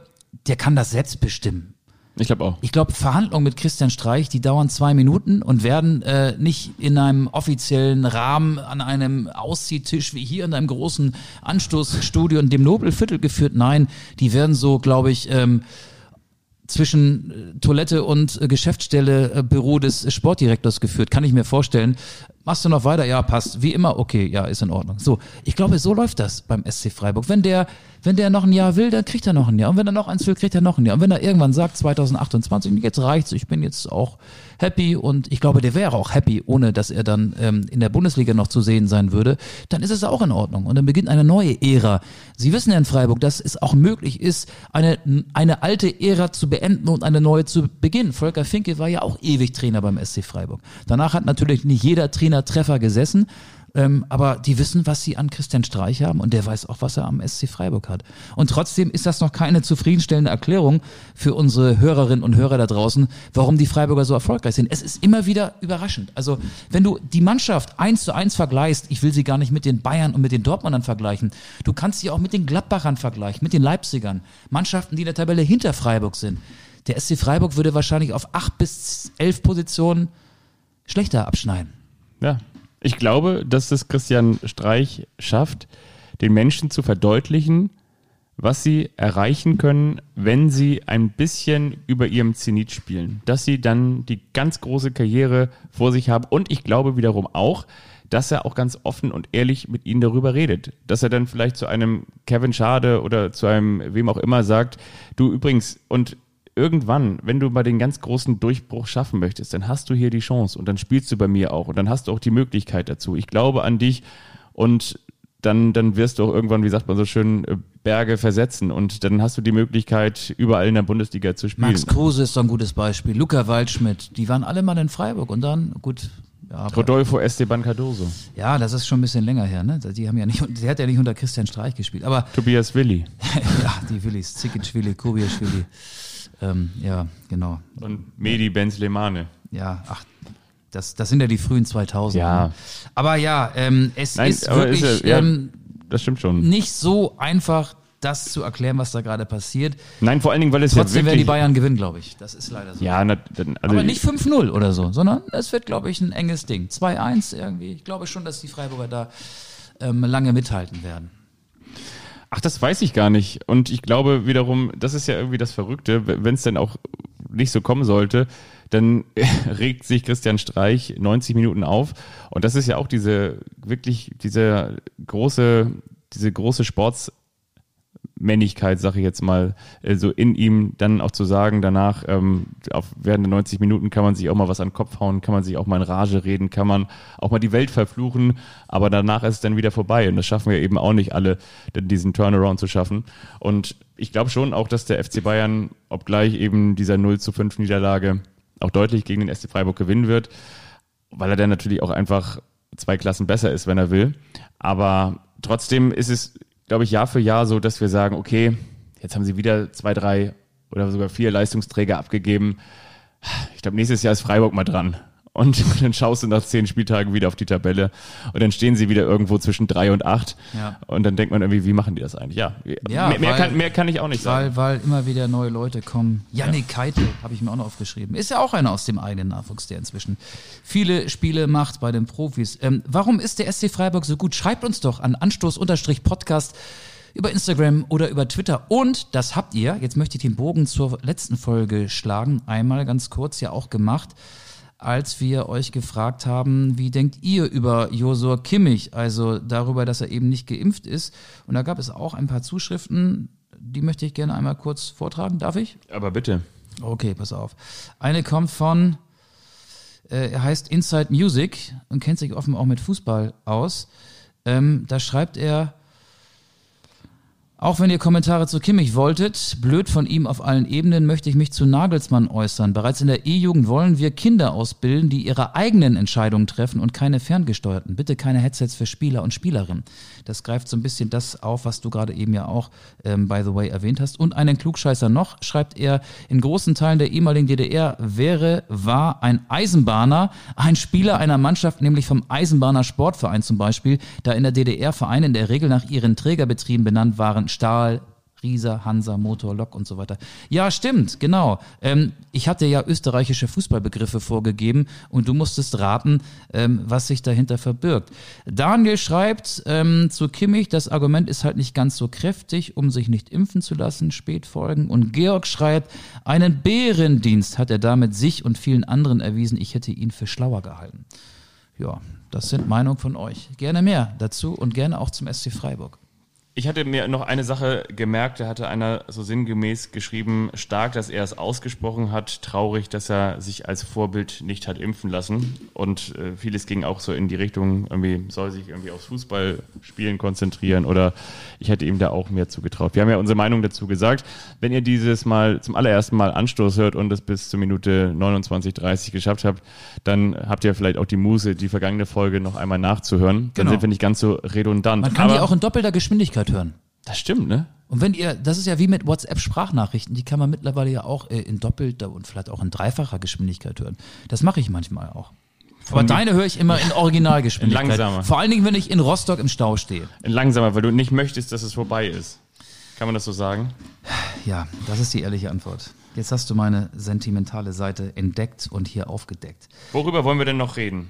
der kann das selbst bestimmen. Ich glaube auch. Ich glaube, Verhandlungen mit Christian Streich, die dauern zwei Minuten und werden äh, nicht in einem offiziellen Rahmen an einem Ausziehtisch wie hier in einem großen Anstoßstudio in dem Nobelviertel geführt. Nein, die werden so, glaube ich, ähm, zwischen äh, Toilette und äh, Geschäftsstelle, äh, Büro des Sportdirektors geführt, kann ich mir vorstellen. Machst du noch weiter? Ja, passt. Wie immer, okay, ja, ist in Ordnung. So, ich glaube, so läuft das beim SC Freiburg. Wenn der, wenn der noch ein Jahr will, dann kriegt er noch ein Jahr. Und wenn er noch eins will, kriegt er noch ein Jahr. Und wenn er irgendwann sagt, 2028, jetzt reicht's, ich bin jetzt auch happy und ich glaube, der wäre auch happy, ohne dass er dann ähm, in der Bundesliga noch zu sehen sein würde, dann ist es auch in Ordnung. Und dann beginnt eine neue Ära. Sie wissen ja in Freiburg, dass es auch möglich ist, eine, eine alte Ära zu beenden und eine neue zu beginnen. Volker Finke war ja auch ewig Trainer beim SC Freiburg. Danach hat natürlich nicht jeder Trainer Treffer gesessen. Ähm, aber die wissen, was sie an Christian Streich haben und der weiß auch, was er am SC Freiburg hat. Und trotzdem ist das noch keine zufriedenstellende Erklärung für unsere Hörerinnen und Hörer da draußen, warum die Freiburger so erfolgreich sind. Es ist immer wieder überraschend. Also, wenn du die Mannschaft eins zu eins vergleichst, ich will sie gar nicht mit den Bayern und mit den Dortmundern vergleichen, du kannst sie auch mit den Gladbachern vergleichen, mit den Leipzigern, Mannschaften, die in der Tabelle hinter Freiburg sind. Der SC Freiburg würde wahrscheinlich auf acht bis elf Positionen schlechter abschneiden. Ja, ich glaube, dass es Christian Streich schafft, den Menschen zu verdeutlichen, was sie erreichen können, wenn sie ein bisschen über ihrem Zenit spielen. Dass sie dann die ganz große Karriere vor sich haben. Und ich glaube wiederum auch, dass er auch ganz offen und ehrlich mit ihnen darüber redet. Dass er dann vielleicht zu einem Kevin Schade oder zu einem wem auch immer sagt, du übrigens, und irgendwann, wenn du mal den ganz großen Durchbruch schaffen möchtest, dann hast du hier die Chance und dann spielst du bei mir auch und dann hast du auch die Möglichkeit dazu. Ich glaube an dich und dann, dann wirst du auch irgendwann, wie sagt man so schön, äh, Berge versetzen und dann hast du die Möglichkeit, überall in der Bundesliga zu spielen. Max Kruse ist so ein gutes Beispiel. Luca Waldschmidt, die waren alle mal in Freiburg und dann, gut, ja, Rodolfo Esteban Cardoso. Ja, das ist schon ein bisschen länger her, ne? Die haben ja nicht, der hat ja nicht unter Christian Streich gespielt, aber. Tobias Willi. ja, die Willis, Zikicwili, Kubiaschwili. Ähm, ja, genau. Und Medi Benzlemane. Ja, ach, das, das sind ja die frühen 2000. Ja. Aber ja, ähm, es Nein, ist wirklich ist ja, ähm, das stimmt schon. nicht so einfach, das zu erklären, was da gerade passiert. Nein, vor allen Dingen, weil es Trotzdem ja wirklich... werden die Bayern gewinnen, glaube ich. Das ist leider so. Ja, na, dann, also Aber nicht 5-0 oder so, sondern es wird, glaube ich, ein enges Ding. 2-1 irgendwie. Ich glaube schon, dass die Freiburger da ähm, lange mithalten werden. Ach, das weiß ich gar nicht. Und ich glaube wiederum, das ist ja irgendwie das Verrückte, wenn es denn auch nicht so kommen sollte, dann regt sich Christian Streich 90 Minuten auf. Und das ist ja auch diese, wirklich, diese große, diese große Sports, Männlichkeit, sage ich jetzt mal, äh, so in ihm dann auch zu sagen, danach, ähm, auf, während der 90 Minuten kann man sich auch mal was an den Kopf hauen, kann man sich auch mal in Rage reden, kann man auch mal die Welt verfluchen, aber danach ist es dann wieder vorbei und das schaffen wir eben auch nicht alle, diesen Turnaround zu schaffen. Und ich glaube schon auch, dass der FC Bayern, obgleich eben dieser 0 zu 5 Niederlage auch deutlich gegen den SC Freiburg gewinnen wird, weil er dann natürlich auch einfach zwei Klassen besser ist, wenn er will. Aber trotzdem ist es glaube ich, Jahr für Jahr so, dass wir sagen, okay, jetzt haben sie wieder zwei, drei oder sogar vier Leistungsträger abgegeben. Ich glaube, nächstes Jahr ist Freiburg mal dran. Und dann schaust du nach zehn Spieltagen wieder auf die Tabelle und dann stehen sie wieder irgendwo zwischen drei und acht. Ja. Und dann denkt man irgendwie, wie machen die das eigentlich? Ja, ja mehr, mehr, kann, mehr kann ich auch nicht weil, sagen. Weil immer wieder neue Leute kommen. Janik ja. Keitel habe ich mir auch noch aufgeschrieben. Ist ja auch einer aus dem eigenen Nachwuchs, der inzwischen viele Spiele macht bei den Profis. Ähm, warum ist der SC Freiburg so gut? Schreibt uns doch an Anstoß-Podcast über Instagram oder über Twitter. Und das habt ihr, jetzt möchte ich den Bogen zur letzten Folge schlagen, einmal ganz kurz ja auch gemacht als wir euch gefragt haben, wie denkt ihr über Josua Kimmich, also darüber, dass er eben nicht geimpft ist. Und da gab es auch ein paar Zuschriften, die möchte ich gerne einmal kurz vortragen. Darf ich? Aber bitte. Okay, pass auf. Eine kommt von, äh, er heißt Inside Music und kennt sich offen auch mit Fußball aus. Ähm, da schreibt er, auch wenn ihr Kommentare zu Kimmich wolltet, blöd von ihm auf allen Ebenen, möchte ich mich zu Nagelsmann äußern. Bereits in der E-Jugend wollen wir Kinder ausbilden, die ihre eigenen Entscheidungen treffen und keine ferngesteuerten. Bitte keine Headsets für Spieler und Spielerinnen. Das greift so ein bisschen das auf, was du gerade eben ja auch, ähm, by the way, erwähnt hast. Und einen Klugscheißer noch, schreibt er, in großen Teilen der ehemaligen DDR wäre, war ein Eisenbahner, ein Spieler einer Mannschaft, nämlich vom Eisenbahner Sportverein zum Beispiel, da in der DDR Vereine in der Regel nach ihren Trägerbetrieben benannt waren, Stahl, Rieser, Hansa, Motor, Lok und so weiter. Ja, stimmt, genau. Ähm, ich hatte ja österreichische Fußballbegriffe vorgegeben und du musstest raten, ähm, was sich dahinter verbirgt. Daniel schreibt ähm, zu Kimmich, das Argument ist halt nicht ganz so kräftig, um sich nicht impfen zu lassen, Spätfolgen. Und Georg schreibt, einen Bärendienst hat er damit sich und vielen anderen erwiesen. Ich hätte ihn für schlauer gehalten. Ja, das sind Meinungen von euch. Gerne mehr dazu und gerne auch zum SC Freiburg. Ich hatte mir noch eine Sache gemerkt, da hatte einer so sinngemäß geschrieben, stark, dass er es ausgesprochen hat, traurig, dass er sich als Vorbild nicht hat impfen lassen. Und äh, vieles ging auch so in die Richtung, irgendwie soll sich irgendwie aufs Fußballspielen konzentrieren oder ich hätte ihm da auch mehr zugetraut. Wir haben ja unsere Meinung dazu gesagt. Wenn ihr dieses Mal zum allerersten Mal Anstoß hört und es bis zur Minute 29, 30 geschafft habt, dann habt ihr vielleicht auch die Muße, die vergangene Folge noch einmal nachzuhören. Dann Genau. sind wir nicht ganz so redundant. Man kann Aber die auch in doppelter Geschwindigkeit hören. das stimmt, ne? Und wenn ihr, das ist ja wie mit WhatsApp-Sprachnachrichten, die kann man mittlerweile ja auch äh, in doppelter und vielleicht auch in dreifacher Geschwindigkeit hören. Das mache ich manchmal auch. Aber deine höre ich immer in Originalgeschwindigkeit. In langsamer. Vor allen Dingen, wenn ich in Rostock im Stau stehe. Langsamer, weil du nicht möchtest, dass es vorbei ist. Kann man das so sagen? Ja, das ist die ehrliche Antwort. Jetzt hast du meine sentimentale Seite entdeckt und hier aufgedeckt. Worüber wollen wir denn noch reden?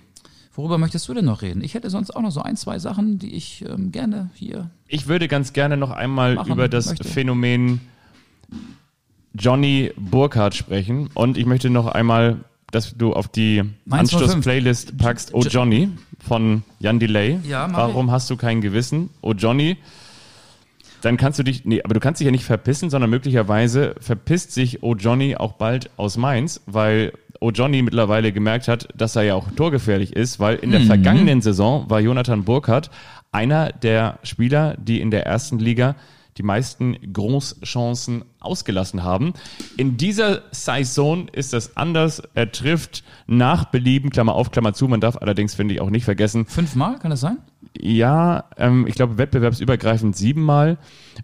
Worüber möchtest du denn noch reden? Ich hätte sonst auch noch so ein, zwei Sachen, die ich ähm, gerne hier. Ich würde ganz gerne noch einmal über das möchte. Phänomen Johnny Burkhardt sprechen. Und ich möchte noch einmal, dass du auf die Mainz 05. Anstoß-Playlist packst, Oh Jo- Johnny von Jan Delay. Ja, Warum hast du kein Gewissen? Oh Johnny. Dann kannst du dich, nee, aber du kannst dich ja nicht verpissen, sondern möglicherweise verpisst sich Oh Johnny auch bald aus Mainz, weil Oh Johnny mittlerweile gemerkt hat, dass er ja auch torgefährlich ist, weil in der Mhm. vergangenen Saison war Jonathan Burkhardt einer der Spieler, die in der ersten Liga die meisten Großchancen ausgelassen haben. In dieser Saison ist das anders. Er trifft nach Belieben, Klammer auf, Klammer zu. Man darf allerdings, finde ich, auch nicht vergessen, Fünfmal, kann das sein? Ja, ähm, ich glaube wettbewerbsübergreifend siebenmal.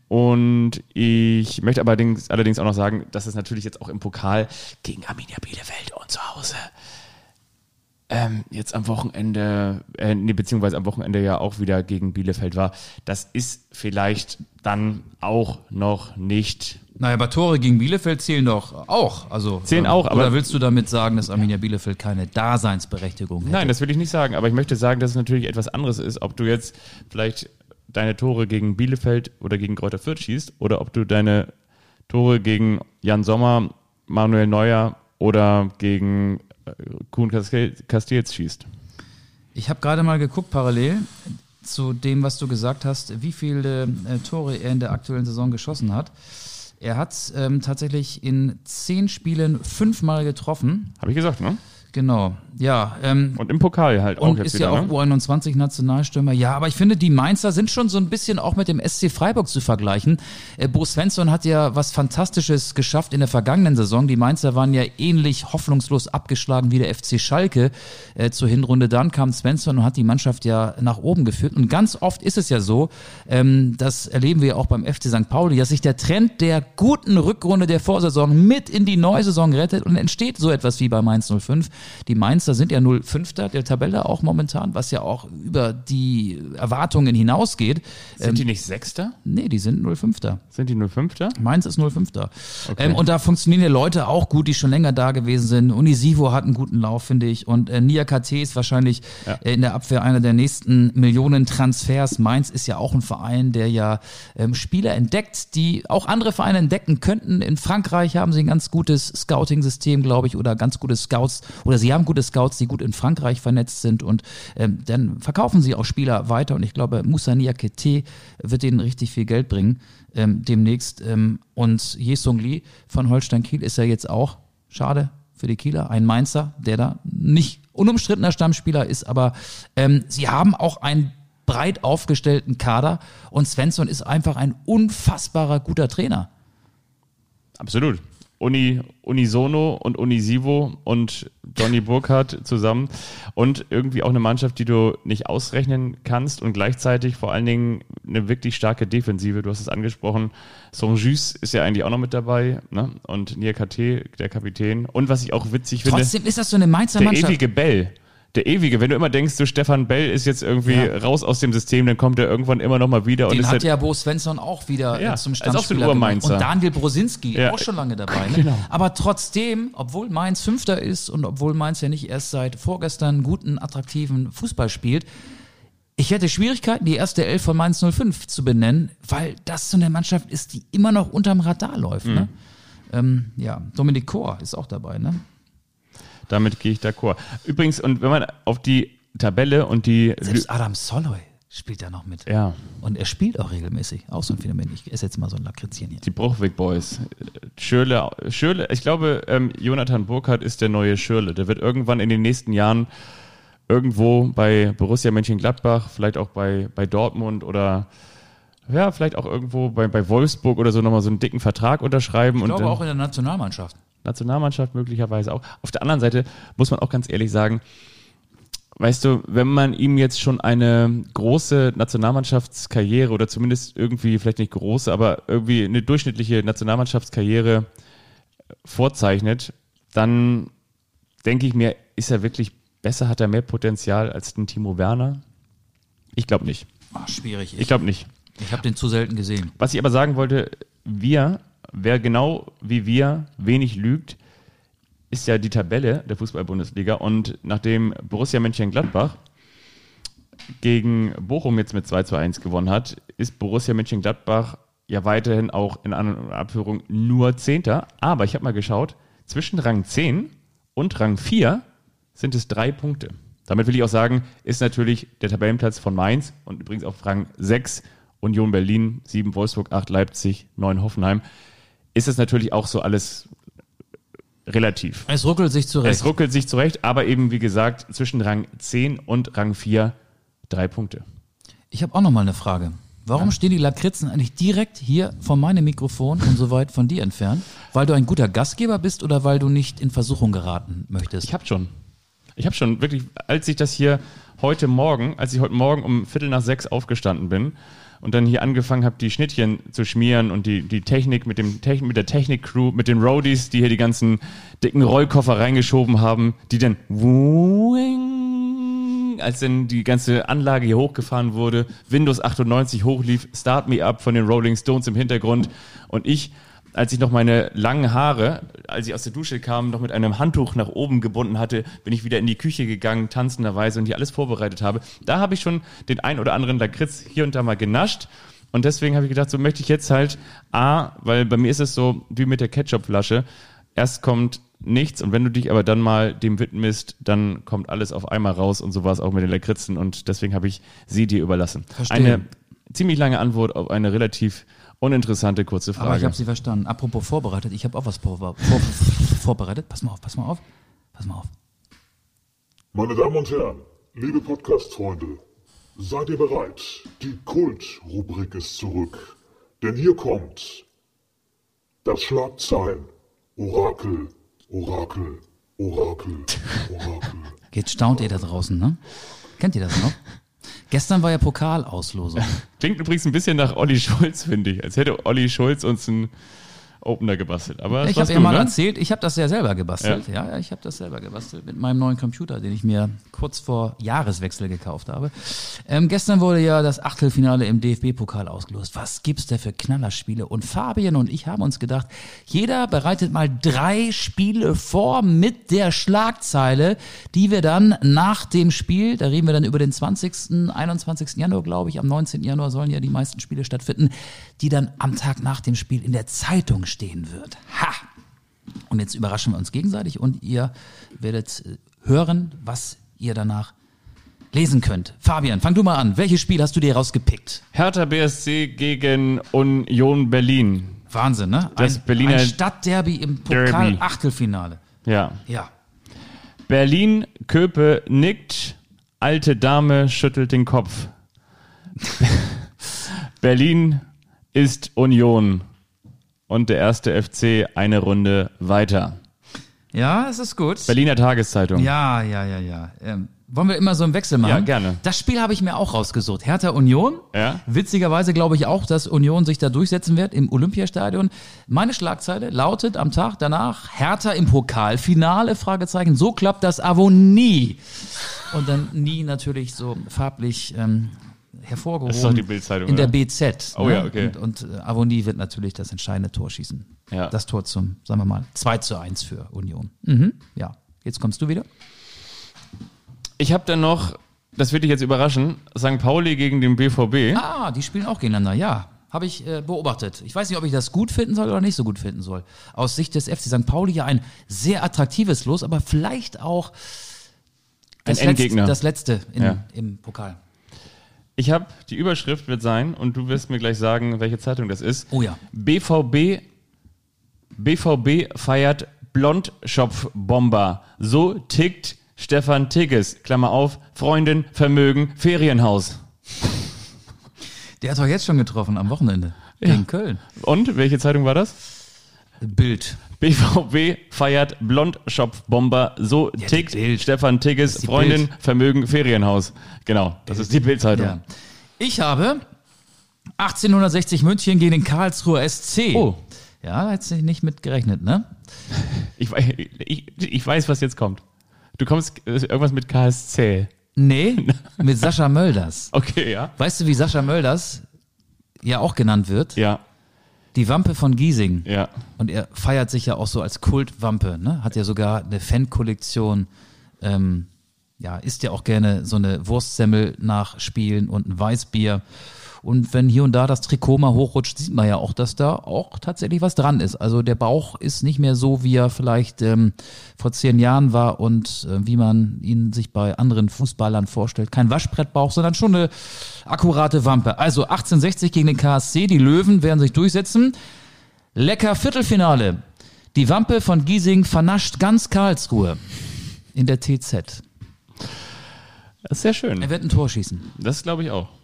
Und ich möchte allerdings, allerdings auch noch sagen, dass es natürlich jetzt auch im Pokal gegen Arminia Bielefeld und zu Hause ähm, jetzt am Wochenende, äh, nee, beziehungsweise am Wochenende ja auch wieder gegen Bielefeld war. Das ist vielleicht dann auch noch nicht Naja, aber Tore gegen Bielefeld zählen doch auch. Also, Zählen ähm, auch, aber- Oder willst du damit sagen, dass Arminia Bielefeld keine Daseinsberechtigung hätte? Nein, das will ich nicht sagen, aber ich möchte sagen, dass es natürlich etwas anderes ist, ob du jetzt vielleicht deine Tore gegen Bielefeld oder gegen Kräuter Fürth schießt oder ob du deine Tore gegen Jan Sommer, Manuel Neuer oder gegen äh, Kuhn Castel- Castells schießt. Ich habe gerade mal geguckt, parallel zu dem, was du gesagt hast, wie viele äh, Tore er in der aktuellen Saison geschossen hat. Er hat ähm, tatsächlich in zehn Spielen fünfmal getroffen. Habe ich gesagt, ne? Genau, ja. Ähm, Und im Pokal halt auch und jetzt ist wieder. ja auch ne? U21-Nationalstürmer. Ja, aber ich finde, die Mainzer sind schon so ein bisschen auch mit dem SC Freiburg zu vergleichen. Äh, Bo Svensson hat ja was Fantastisches geschafft in der vergangenen Saison. Die Mainzer waren ja ähnlich hoffnungslos abgeschlagen wie der FC Schalke äh, zur Hinrunde. Dann kam Svensson und hat die Mannschaft ja nach oben geführt. Und ganz oft ist es ja so, ähm, das erleben wir auch beim FC St. Pauli, dass sich der Trend der guten Rückrunde der Vorsaison mit in die neue Saison rettet und entsteht so etwas wie bei Mainz 05. Die Mainzer sind ja 05. der Tabelle auch momentan, was ja auch über die Erwartungen hinausgeht. Sind die nicht Sechster? Nee, die sind 05. Sind die nur Fünfter? Mainz ist 05. Ähm, und da funktionieren ja Leute auch gut, die schon länger da gewesen sind. Unisivo hat einen guten Lauf, finde ich. Und äh, Nia KT ist wahrscheinlich äh, in der Abwehr einer der nächsten Millionen Transfers. Mainz ist ja auch ein Verein, der ja ähm, Spieler entdeckt, die auch andere Vereine entdecken könnten. In Frankreich haben sie ein ganz gutes Scouting-System, glaube ich, oder ganz gute Scouts. Oder sie haben gute Scouts, die gut in Frankreich vernetzt sind. Und ähm, dann verkaufen sie auch Spieler weiter. Und ich glaube, Moussa Niakete wird denen richtig viel Geld bringen ähm, demnächst. Ähm, und Jesung Lee von Holstein Kiel ist ja jetzt auch, schade für die Kieler, ein Mainzer, der da nicht unumstrittener Stammspieler ist, aber ähm, sie haben auch einen breit aufgestellten Kader und Svensson ist einfach ein unfassbarer guter Trainer. Absolut. Uni, Unisono und Unisivo und Johnny Burkhardt zusammen und irgendwie auch eine Mannschaft, die du nicht ausrechnen kannst und gleichzeitig vor allen Dingen eine wirklich starke Defensive. Du hast es angesprochen. Sonjus ist ja eigentlich auch noch mit dabei ne? und Niakate, der Kapitän. Und was ich auch witzig finde, Trotzdem ist das so eine Mainzer der Mannschaft. ewige Bell. Der ewige, wenn du immer denkst, du Stefan Bell ist jetzt irgendwie Ja. raus aus dem System, dann kommt er irgendwann immer noch mal wieder und Den ist hat halt, ja Bo Svensson auch wieder Ja, äh, zum ist auch so ein Stammspieler gemacht. Urmainzer. Und Daniel Brosinski, Ja. auch schon lange dabei. Ne? Genau. Aber trotzdem, obwohl Mainz Fünfter ist und obwohl Mainz ja nicht erst seit vorgestern guten, attraktiven Fußball spielt, ich hätte Schwierigkeiten, die erste Elf von Mainz 05 zu benennen, weil das so eine Mannschaft ist, die immer noch unterm Radar läuft. Ne? Mhm. Ähm, ja, Dominik Kor ist auch dabei. Ne? Damit gehe ich d'accord. Übrigens, und wenn man auf die Tabelle und die. Selbst Adam Soloy spielt da noch mit. Ja. Und er spielt auch regelmäßig. Auch so ein Phänomen. Ich esse jetzt mal so ein Lakritzchen hier. Die Bruchweg Boys. Schürle, Schürle, ich glaube, ähm, Jonathan Burkhardt ist der neue Schürle. Der wird irgendwann in den nächsten Jahren irgendwo bei Borussia Mönchengladbach, vielleicht auch bei, bei Dortmund oder ja, vielleicht auch irgendwo bei, bei Wolfsburg oder so nochmal so einen dicken Vertrag unterschreiben. Ich und glaube dann- auch in der Nationalmannschaft. Nationalmannschaft möglicherweise auch. Auf der anderen Seite muss man auch ganz ehrlich sagen, weißt du, wenn man ihm jetzt schon eine große Nationalmannschaftskarriere oder zumindest irgendwie, vielleicht nicht große, aber irgendwie eine durchschnittliche Nationalmannschaftskarriere vorzeichnet, dann denke ich mir, ist er wirklich besser, hat er mehr Potenzial als ein Timo Werner? Ich glaube nicht. Ach, schwierig. Ich glaube nicht. ich habe den zu selten gesehen. Was ich aber sagen wollte, wir, wer genau wie wir wenig lügt, ist ja die Tabelle der Fußball-Bundesliga. Und nachdem Borussia Mönchengladbach gegen Bochum jetzt mit 2 zu 1 gewonnen hat, ist Borussia Mönchengladbach ja weiterhin auch in An- und Abführung nur Zehnter. Aber ich habe mal geschaut, zwischen Rang 10 und Rang 4 sind es drei Punkte. Damit will ich auch sagen, ist natürlich der Tabellenplatz von Mainz und übrigens auf Rang 6 Union Berlin, 7 Wolfsburg, 8 Leipzig, 9 Hoffenheim. Ist es natürlich auch so alles relativ. Es ruckelt sich zurecht. Es ruckelt sich zurecht, aber eben wie gesagt, zwischen Rang 10 und Rang 4 drei Punkte. Ich habe auch noch mal eine Frage. Warum stehen die Lakritzen eigentlich direkt hier vor meinem Mikrofon und so weit von dir entfernt? Weil du ein guter Gastgeber bist oder weil du nicht in Versuchung geraten möchtest? Ich habe schon. Ich habe schon wirklich, als ich das hier heute Morgen, als ich heute Morgen um Viertel nach sechs aufgestanden bin und dann hier angefangen habe, die Schnittchen zu schmieren und die, die Technik mit, dem Techn mit der Technik-Crew, mit den Roadies, die hier die ganzen dicken Rollkoffer reingeschoben haben, die dann als dann die ganze Anlage hier hochgefahren wurde, Windows 98 hochlief, Start Me Up von den Rolling Stones im Hintergrund und ich als ich noch meine langen Haare, als ich aus der Dusche kam, noch mit einem Handtuch nach oben gebunden hatte, bin ich wieder in die Küche gegangen, tanzenderweise und hier alles vorbereitet habe. Da habe ich schon den ein oder anderen Lakritz hier und da mal genascht. Und deswegen habe ich gedacht, so möchte ich jetzt halt A, weil bei mir ist es so wie mit der Ketchupflasche. Erst kommt nichts und wenn du dich aber dann mal dem widmest, dann kommt alles auf einmal raus und so war es auch mit den Lakritzen und deswegen habe ich sie dir überlassen. Verstehe. Eine ziemlich lange Antwort auf eine relativ uninteressante kurze Frage. Aber ich habe sie verstanden. Apropos vorbereitet, ich habe auch was vor, vor, vorbereitet. Pass mal auf, pass mal auf. Pass mal auf. Meine Damen und Herren, liebe Podcast-Freunde, seid ihr bereit? Die Kult-Rubrik ist zurück. Denn hier kommt das Schlagzeilen. Orakel, Orakel, Orakel, Orakel. Jetzt staunt ihr da draußen, ne? Kennt ihr das noch? Gestern war ja Pokalauslosung. Klingt übrigens ein bisschen nach Olli Schulz, finde ich. Als hätte Olli Schulz uns einen Opener gebastelt. Aber Ich habe ihr du, mal ne? erzählt, ich habe das ja selber gebastelt. Ja. Ja, ja, ich habe das selber gebastelt mit meinem neuen Computer, den ich mir kurz vor Jahreswechsel gekauft habe. Ähm, gestern wurde ja das Achtelfinale im DFB-Pokal ausgelost. Was gibt's da für Knallerspiele? Und Fabian und ich haben uns gedacht, jeder bereitet mal drei Spiele vor mit der Schlagzeile, die wir dann nach dem Spiel, da reden wir dann über den 20., 21. Januar, glaube ich, am 19. Januar sollen ja die meisten Spiele stattfinden, die dann am Tag nach dem Spiel in der Zeitung stehen wird. Ha! Und jetzt überraschen wir uns gegenseitig und ihr werdet äh, hören, was ihr danach lesen könnt. Fabian, fang du mal an. Welches Spiel hast du dir rausgepickt? Hertha BSC gegen Union Berlin. Wahnsinn, ne? Das ein, Berliner ein Stadtderby im. Pokal-Achtelfinale. Ja. Ja. Berlin, Köpe nickt, alte Dame schüttelt den Kopf. Berlin ist Union und der erste FC eine Runde weiter. Ja, es ist gut. Berliner Tageszeitung. Ja, ja, ja, ja. Ähm, wollen wir immer so einen Wechsel machen? Ja, gerne. Das Spiel habe ich mir auch rausgesucht. Hertha Union. Ja. Witzigerweise glaube ich auch, dass Union sich da durchsetzen wird im Olympiastadion. Meine Schlagzeile lautet am Tag danach Hertha im Pokalfinale, Fragezeichen. So klappt das aber nie. Und dann nie natürlich so farblich ähm, hervorgehoben. Das ist doch die Bildzeitung, In der? BZ. Oh ja, okay. Und, und äh, Avonie wird natürlich das entscheidende Tor schießen. Ja. Das Tor zum, sagen wir mal, 2 zu 1 für Union. Mhm. Ja. Jetzt kommst du wieder. Ich habe dann noch, das wird dich jetzt überraschen, St. Pauli gegen den BVB. Ah, die spielen auch gegeneinander, ja. Habe ich äh, beobachtet. Ich weiß nicht, ob ich das gut finden soll oder nicht so gut finden soll. Aus Sicht des FC St. Pauli ja ein sehr attraktives Los, aber vielleicht auch Ein Das, Endgegner. Letzt, das letzte in, Ja. im Pokal. Ich habe, die Überschrift wird sein, und du wirst mir gleich sagen, welche Zeitung das ist. Oh ja. BVB, BVB feiert Blondschopfbomber. So tickt Stefan Tigges. Klammer auf, Freundin, Vermögen, Ferienhaus. Der hat doch jetzt schon getroffen am Wochenende. Gegen Köln. Und, welche Zeitung war das? Bild. BVB feiert Blondschopfbomber. So die tickt Bild. Stefan Tigges. Freundin, Bild. Vermögen, Ferienhaus. Genau, das ist die Bildzeitung. Ja. Ich habe 1860 München gegen den Karlsruher SC. Oh. Ja, hättest du nicht mit gerechnet, ne? Ich, ich, ich weiß, was jetzt kommt. Du kommst äh, irgendwas mit KSC. Nee, mit Sascha Mölders. Okay, ja. Weißt du, wie Sascha Mölders ja auch genannt wird? Ja, Die Wampe von Giesing. ja. Und er feiert sich ja auch so als Kultwampe, ne? Hat ja sogar eine Fankollektion. Ähm, ja, isst ja auch gerne so eine Wurstsemmel nach Spielen und ein Weißbier. Und wenn hier und da das Trikot mal hochrutscht, sieht man ja auch, dass da auch tatsächlich was dran ist. Also der Bauch ist nicht mehr so, wie er vielleicht ähm, vor zehn Jahren war und äh, wie man ihn sich bei anderen Fußballern vorstellt. Kein Waschbrettbauch, sondern schon eine akkurate Wampe. Also 1860 gegen den KSC, die Löwen werden sich durchsetzen. Lecker Viertelfinale. Die Wampe von Giesing vernascht ganz Karlsruhe in der TZ. Das ist sehr schön. Er wird ein Tor schießen. Das glaube ich auch.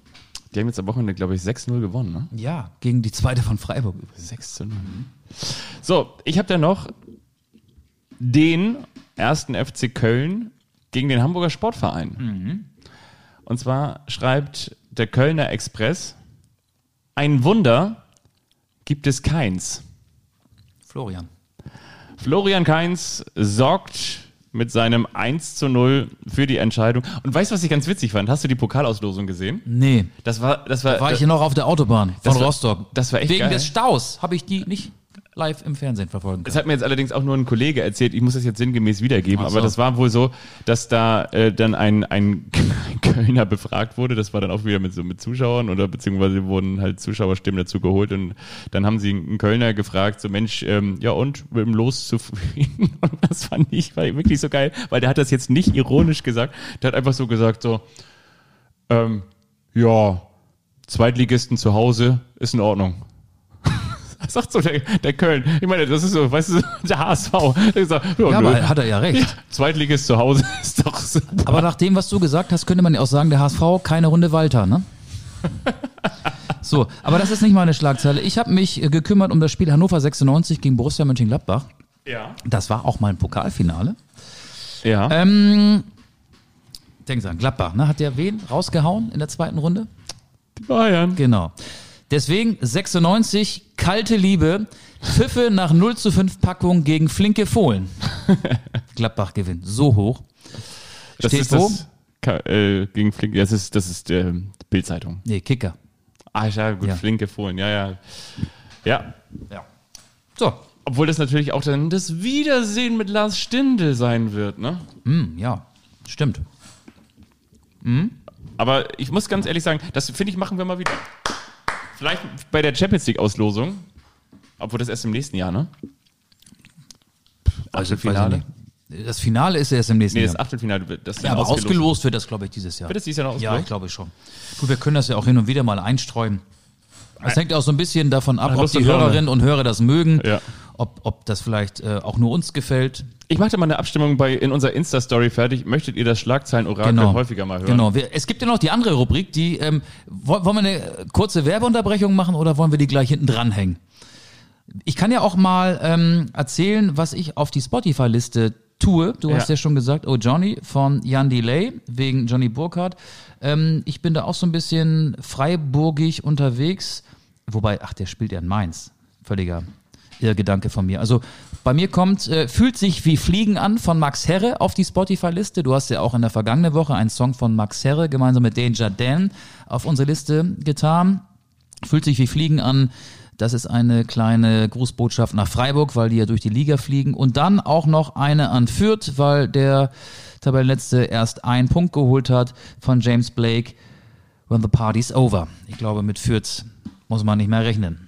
Die haben jetzt am Wochenende, glaube ich, 6-0 gewonnen, ne? Ja, gegen die zweite von Freiburg übrigens. 6 zu 0. So, ich habe da noch den ersten FC Köln gegen den Hamburger Sportverein. Und zwar schreibt der Kölner Express, ein Wunder gibt es keins. Florian. Florian Kainz sorgt mit seinem 1 zu 0 für die Entscheidung. Und weißt du, was ich ganz witzig fand? Hast du die Pokalauslosung gesehen? Nee, Das war, das war, war ich hier noch auf der Autobahn von war- Rostock. das war echt Wegen geil. des Staus habe ich die nicht live im Fernsehen verfolgen Das können. hat mir jetzt allerdings auch nur ein Kollege erzählt. Ich muss das jetzt sinngemäß wiedergeben, so. aber das war wohl so, dass da äh, dann ein, ein Kölner befragt wurde. Das war dann auch wieder mit so mit Zuschauern oder beziehungsweise wurden halt Zuschauerstimmen dazu geholt und dann haben sie einen Kölner gefragt, so Mensch, ähm, ja und mit dem Los zufrieden? Und das fand ich war wirklich so geil, weil der hat das jetzt nicht ironisch gesagt. Der hat einfach so gesagt so, ähm, ja, Zweitligisten zu Hause ist in Ordnung. Sagt so der, der Köln. Ich meine, das ist so, weißt du, der HSV. Sagt, ja, Ja, nö. aber hat er ja recht. Zweitligist zu Hause ist doch super. Aber nach dem, was du gesagt hast, könnte man ja auch sagen, der HSV keine Runde Walter, ne? So, aber das ist nicht meine Schlagzeile. Ich habe mich äh, gekümmert um das Spiel Hannover 96 gegen Borussia Mönchengladbach. Ja. Das war auch mal ein Pokalfinale. Ja. Ähm, denk an Gladbach, ne? Hat der wen rausgehauen in der zweiten Runde? Bayern. Genau. Deswegen 96, kalte Liebe, Pfiffe nach 0 zu 5 Packung gegen flinke Fohlen. Gladbach gewinnt so hoch. Das Steht ist wo? das äh, gegen Flink. Das ist, das ist äh, Bildzeitung. Nee, Kicker. Ah, ja, gut, Ja. flinke Fohlen. Ja, ja. Ja. Ja. So, Obwohl das natürlich auch dann das Wiedersehen mit Lars Stindl sein wird, ne? hm, ja, stimmt. Aber ich muss ganz ehrlich sagen, das finde ich, machen wir mal wieder. Vielleicht bei der Champions League Auslosung. Obwohl das erst im nächsten Jahr, ne? Also, nicht. Das Finale ist erst im nächsten Nee, das Jahr. Achtelfinale wird das Ja, aber ausgelost wird das, glaube ich, dieses Jahr. Wird das dieses Jahr noch Ja, ausgelost? ich glaube schon. Gut, wir können das ja auch hin und wieder mal einstreuen. Es hängt auch so ein bisschen davon ab, ob die Laune. Hörerinnen und Hörer das mögen, Ja. Ob, ob das vielleicht äh, auch nur uns gefällt. Ich machte mal eine Abstimmung bei, in unserer Insta-Story fertig. Möchtet ihr das Schlagzeilen-Orakel Genau. häufiger mal hören? Genau. Es gibt ja noch die andere Rubrik, die ähm, woll- wollen wir eine kurze Werbeunterbrechung machen oder wollen wir die gleich hinten dranhängen? Ich kann ja auch mal ähm, erzählen, was ich auf die Spotify-Liste tue. Du hast Ja. ja schon gesagt, Oh Johnny von Jan Delay wegen Johnny Burkhardt. Ähm, ich bin da auch so ein bisschen freiburgig unterwegs. Wobei, ach, der spielt ja in Mainz. Völliger Irrgedanke von mir. Also bei mir kommt äh, Fühlt sich wie Fliegen an von Max Herre auf die Spotify-Liste. Du hast ja auch in der vergangenen Woche einen Song von Max Herre gemeinsam mit Danger Dan auf unsere Liste getan. Fühlt sich wie Fliegen an. Das ist eine kleine Grußbotschaft nach Freiburg, weil die ja durch die Liga fliegen. Und dann auch noch eine an Fürth, weil der Tabellenletzte erst einen Punkt geholt hat von James Blake. When the party's over. Ich glaube, mit Fürth muss man nicht mehr rechnen.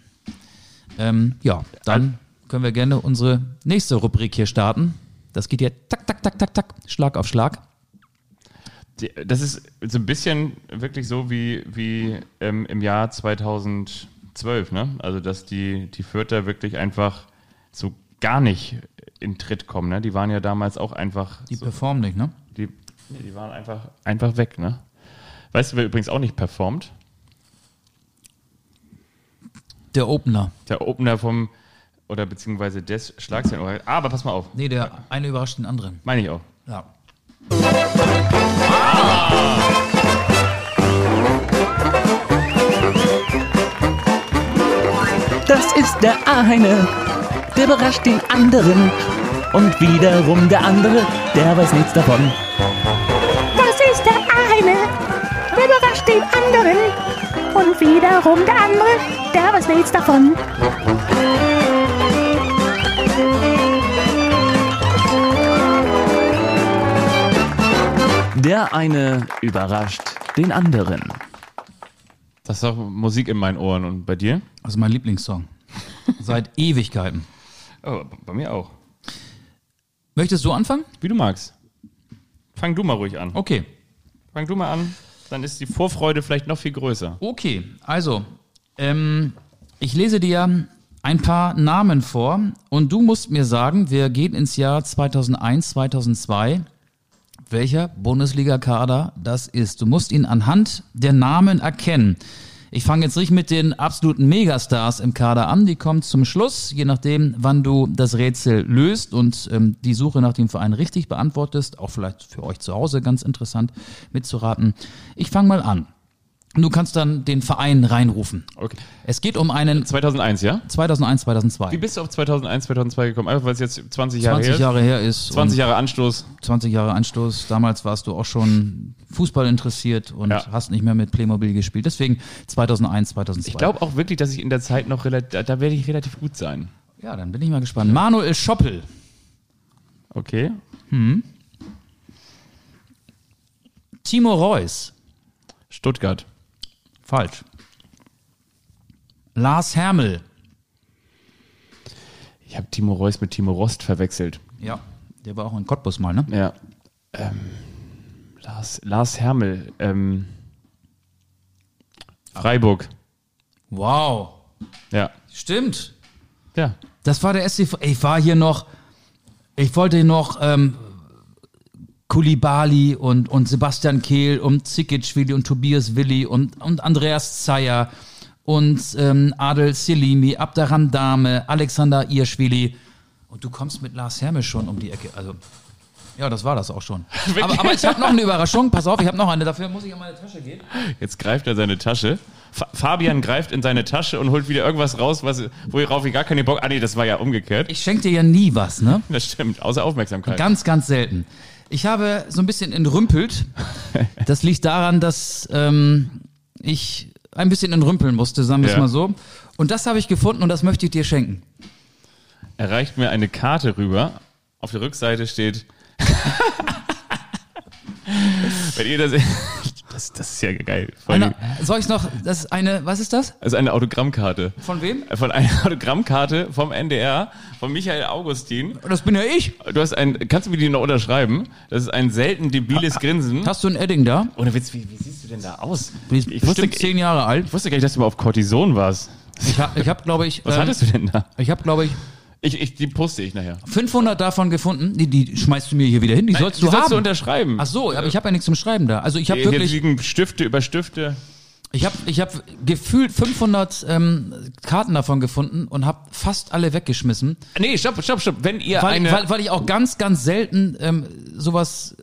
Ähm, ja, dann können wir gerne unsere nächste Rubrik hier starten. Das geht ja tak, tak, tak, tak, tak, Schlag auf Schlag. Das ist so ein bisschen wirklich so wie, wie ähm, im Jahr 2012, ne? Also, dass die, die Fürther wirklich einfach so gar nicht in Tritt kommen, ne? Die waren ja damals auch einfach. Die so, performen nicht, ne? die, die waren einfach, einfach weg, ne? Weißt du, wer übrigens auch nicht performt? Der Opener. Der Opener vom, oder beziehungsweise des Schlagzeilen. Aber pass mal auf, Nee, der eine überrascht den anderen. meine ich auch. Ja. Das ist der eine, der überrascht den anderen. Und wiederum der andere, der weiß nichts davon. Das ist der eine, der überrascht den anderen. Und wiederum der andere, der weiß nichts davon. Der eine überrascht den anderen. Das ist doch Musik in meinen Ohren. Und bei dir? Das ist mein Lieblingssong. Seit Ewigkeiten. Oh, bei mir auch. Möchtest du anfangen? Wie du magst. Fang du mal ruhig an. Okay. Fang du mal an. Dann ist die Vorfreude vielleicht noch viel größer. Okay, also, ähm, ich lese dir ein paar Namen vor und du musst mir sagen, wir gehen ins Jahr 2001, 2002, welcher Bundesliga-Kader das ist. Du musst ihn anhand der Namen erkennen. Ich fange jetzt nicht mit den absoluten Megastars im Kader an, die kommen zum Schluss, je nachdem, wann du das Rätsel löst und ähm, die Suche nach dem Verein richtig beantwortest, auch vielleicht für euch zu Hause ganz interessant mitzuraten. Ich fange mal an. Du kannst dann den Verein reinrufen. Okay. Es geht um einen 2001, ja? 2001, 2002. Wie bist du auf 2001, 2002 gekommen? Einfach weil es jetzt 20 Jahre 20 her ist? Jahre her ist. 20 und Jahre Anstoß. 20 Jahre Anstoß. Damals warst du auch schon Fußball interessiert und Ja. hast nicht mehr mit Playmobil gespielt. Deswegen 2001, 2002. Ich glaube auch wirklich, dass ich in der Zeit noch relativ, da, da werde ich relativ gut sein. Ja, dann bin ich mal gespannt. Manuel Schoppel. Okay. Timo Reus. Stuttgart. Falsch. Lars Hermel. Ich habe Timo Reus mit Timo Rost verwechselt. Ja, der war auch in Cottbus mal, ne? Ja. Ähm, Lars, Lars Hermel. Ähm, Freiburg. Wow. Ja. Stimmt. Ja. Das war der SCV. Ich war hier noch, ich wollte noch ähm, Kulibali und, und Sebastian Kehl und Zikic-Willi und Tobias Willi und, und Andreas Zeyer und ähm, Adel Selimi, Abderram Dame, Alexander Irschwili. Und du kommst mit Lars Hermes schon um die Ecke. Also, ja, das war das auch schon. aber, aber ich habe noch eine Überraschung. Pass auf, ich habe noch eine. Dafür muss ich in meine Tasche gehen. Jetzt greift er seine Tasche. Fa Fabian greift in seine Tasche und holt wieder irgendwas raus, was, worauf ich gar keinen Bock. Ah, nee, das war ja umgekehrt. Ich schenke dir ja nie was, ne? Das stimmt, außer Aufmerksamkeit. Ganz, ganz selten. Ich habe so ein bisschen entrümpelt. Das liegt daran, dass ähm, ich ein bisschen entrümpeln musste, sagen wir es Ja. mal so. Und das habe ich gefunden und das möchte ich dir schenken. Er reicht mir eine Karte rüber. Auf der Rückseite steht. Wenn ihr das. Das, das ist ja geil. Eine, soll ich noch, das ist eine, was ist das? Das ist eine Autogrammkarte. Von wem? Von einer Autogrammkarte vom NDR, von Michael Augustin. Das bin ja ich. Du hast ein, kannst du mir die noch unterschreiben? Das ist ein selten debiles Grinsen. Hast du ein Edding da? Ohne Witz, wie, wie siehst du denn da aus? Ist Ich wusste, zehn Jahre alt. ich wusste gar nicht, dass du mal auf Cortison warst. Ich habe, ich hab, glaube ich, Was ähm, hattest du denn da? ich habe, glaube ich, Ich, ich, die poste ich nachher. 500 davon gefunden. Die, die schmeißt du mir hier wieder hin. Die sollst die du sollst haben. du unterschreiben. Ach so, aber ich habe ja nichts zum Schreiben da. Also ich habe Hier wirklich, liegen Stifte über Stifte. Ich habe ich hab gefühlt 500 ähm, Karten davon gefunden und habe fast alle weggeschmissen, Nee, stopp, stopp, stopp. Wenn ihr weil, eine. weil, weil ich auch ganz, ganz selten ähm, sowas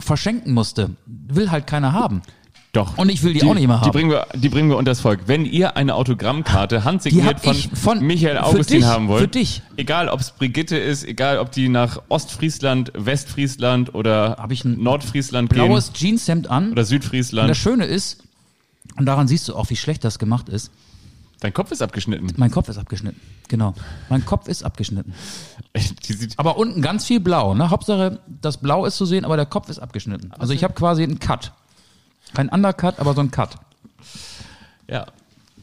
verschenken musste. Will halt keiner haben. Doch. Und ich will die auch nicht mehr haben. Die bringen, wir, die bringen wir unters Volk. Wenn ihr eine Autogrammkarte Die handsigniert von, von- Michael Augustin dich, haben wollt, für dich. egal ob es Brigitte ist, egal ob die nach Ostfriesland, Westfriesland oder Hab ich ein Nordfriesland Blaues Jeanshemd an. gehen oder Und Südfriesland, das Schöne ist, und daran siehst du auch, wie schlecht das gemacht ist, dein Kopf ist abgeschnitten. mein Kopf ist abgeschnitten. Genau. Mein Kopf ist abgeschnitten. Die sieht, Aber unten ganz viel Blau. Ne? Hauptsache, das Blau ist zu sehen, aber der Kopf ist abgeschnitten. Also ich habe quasi einen Cut. Kein Undercut, aber so ein Cut. ja.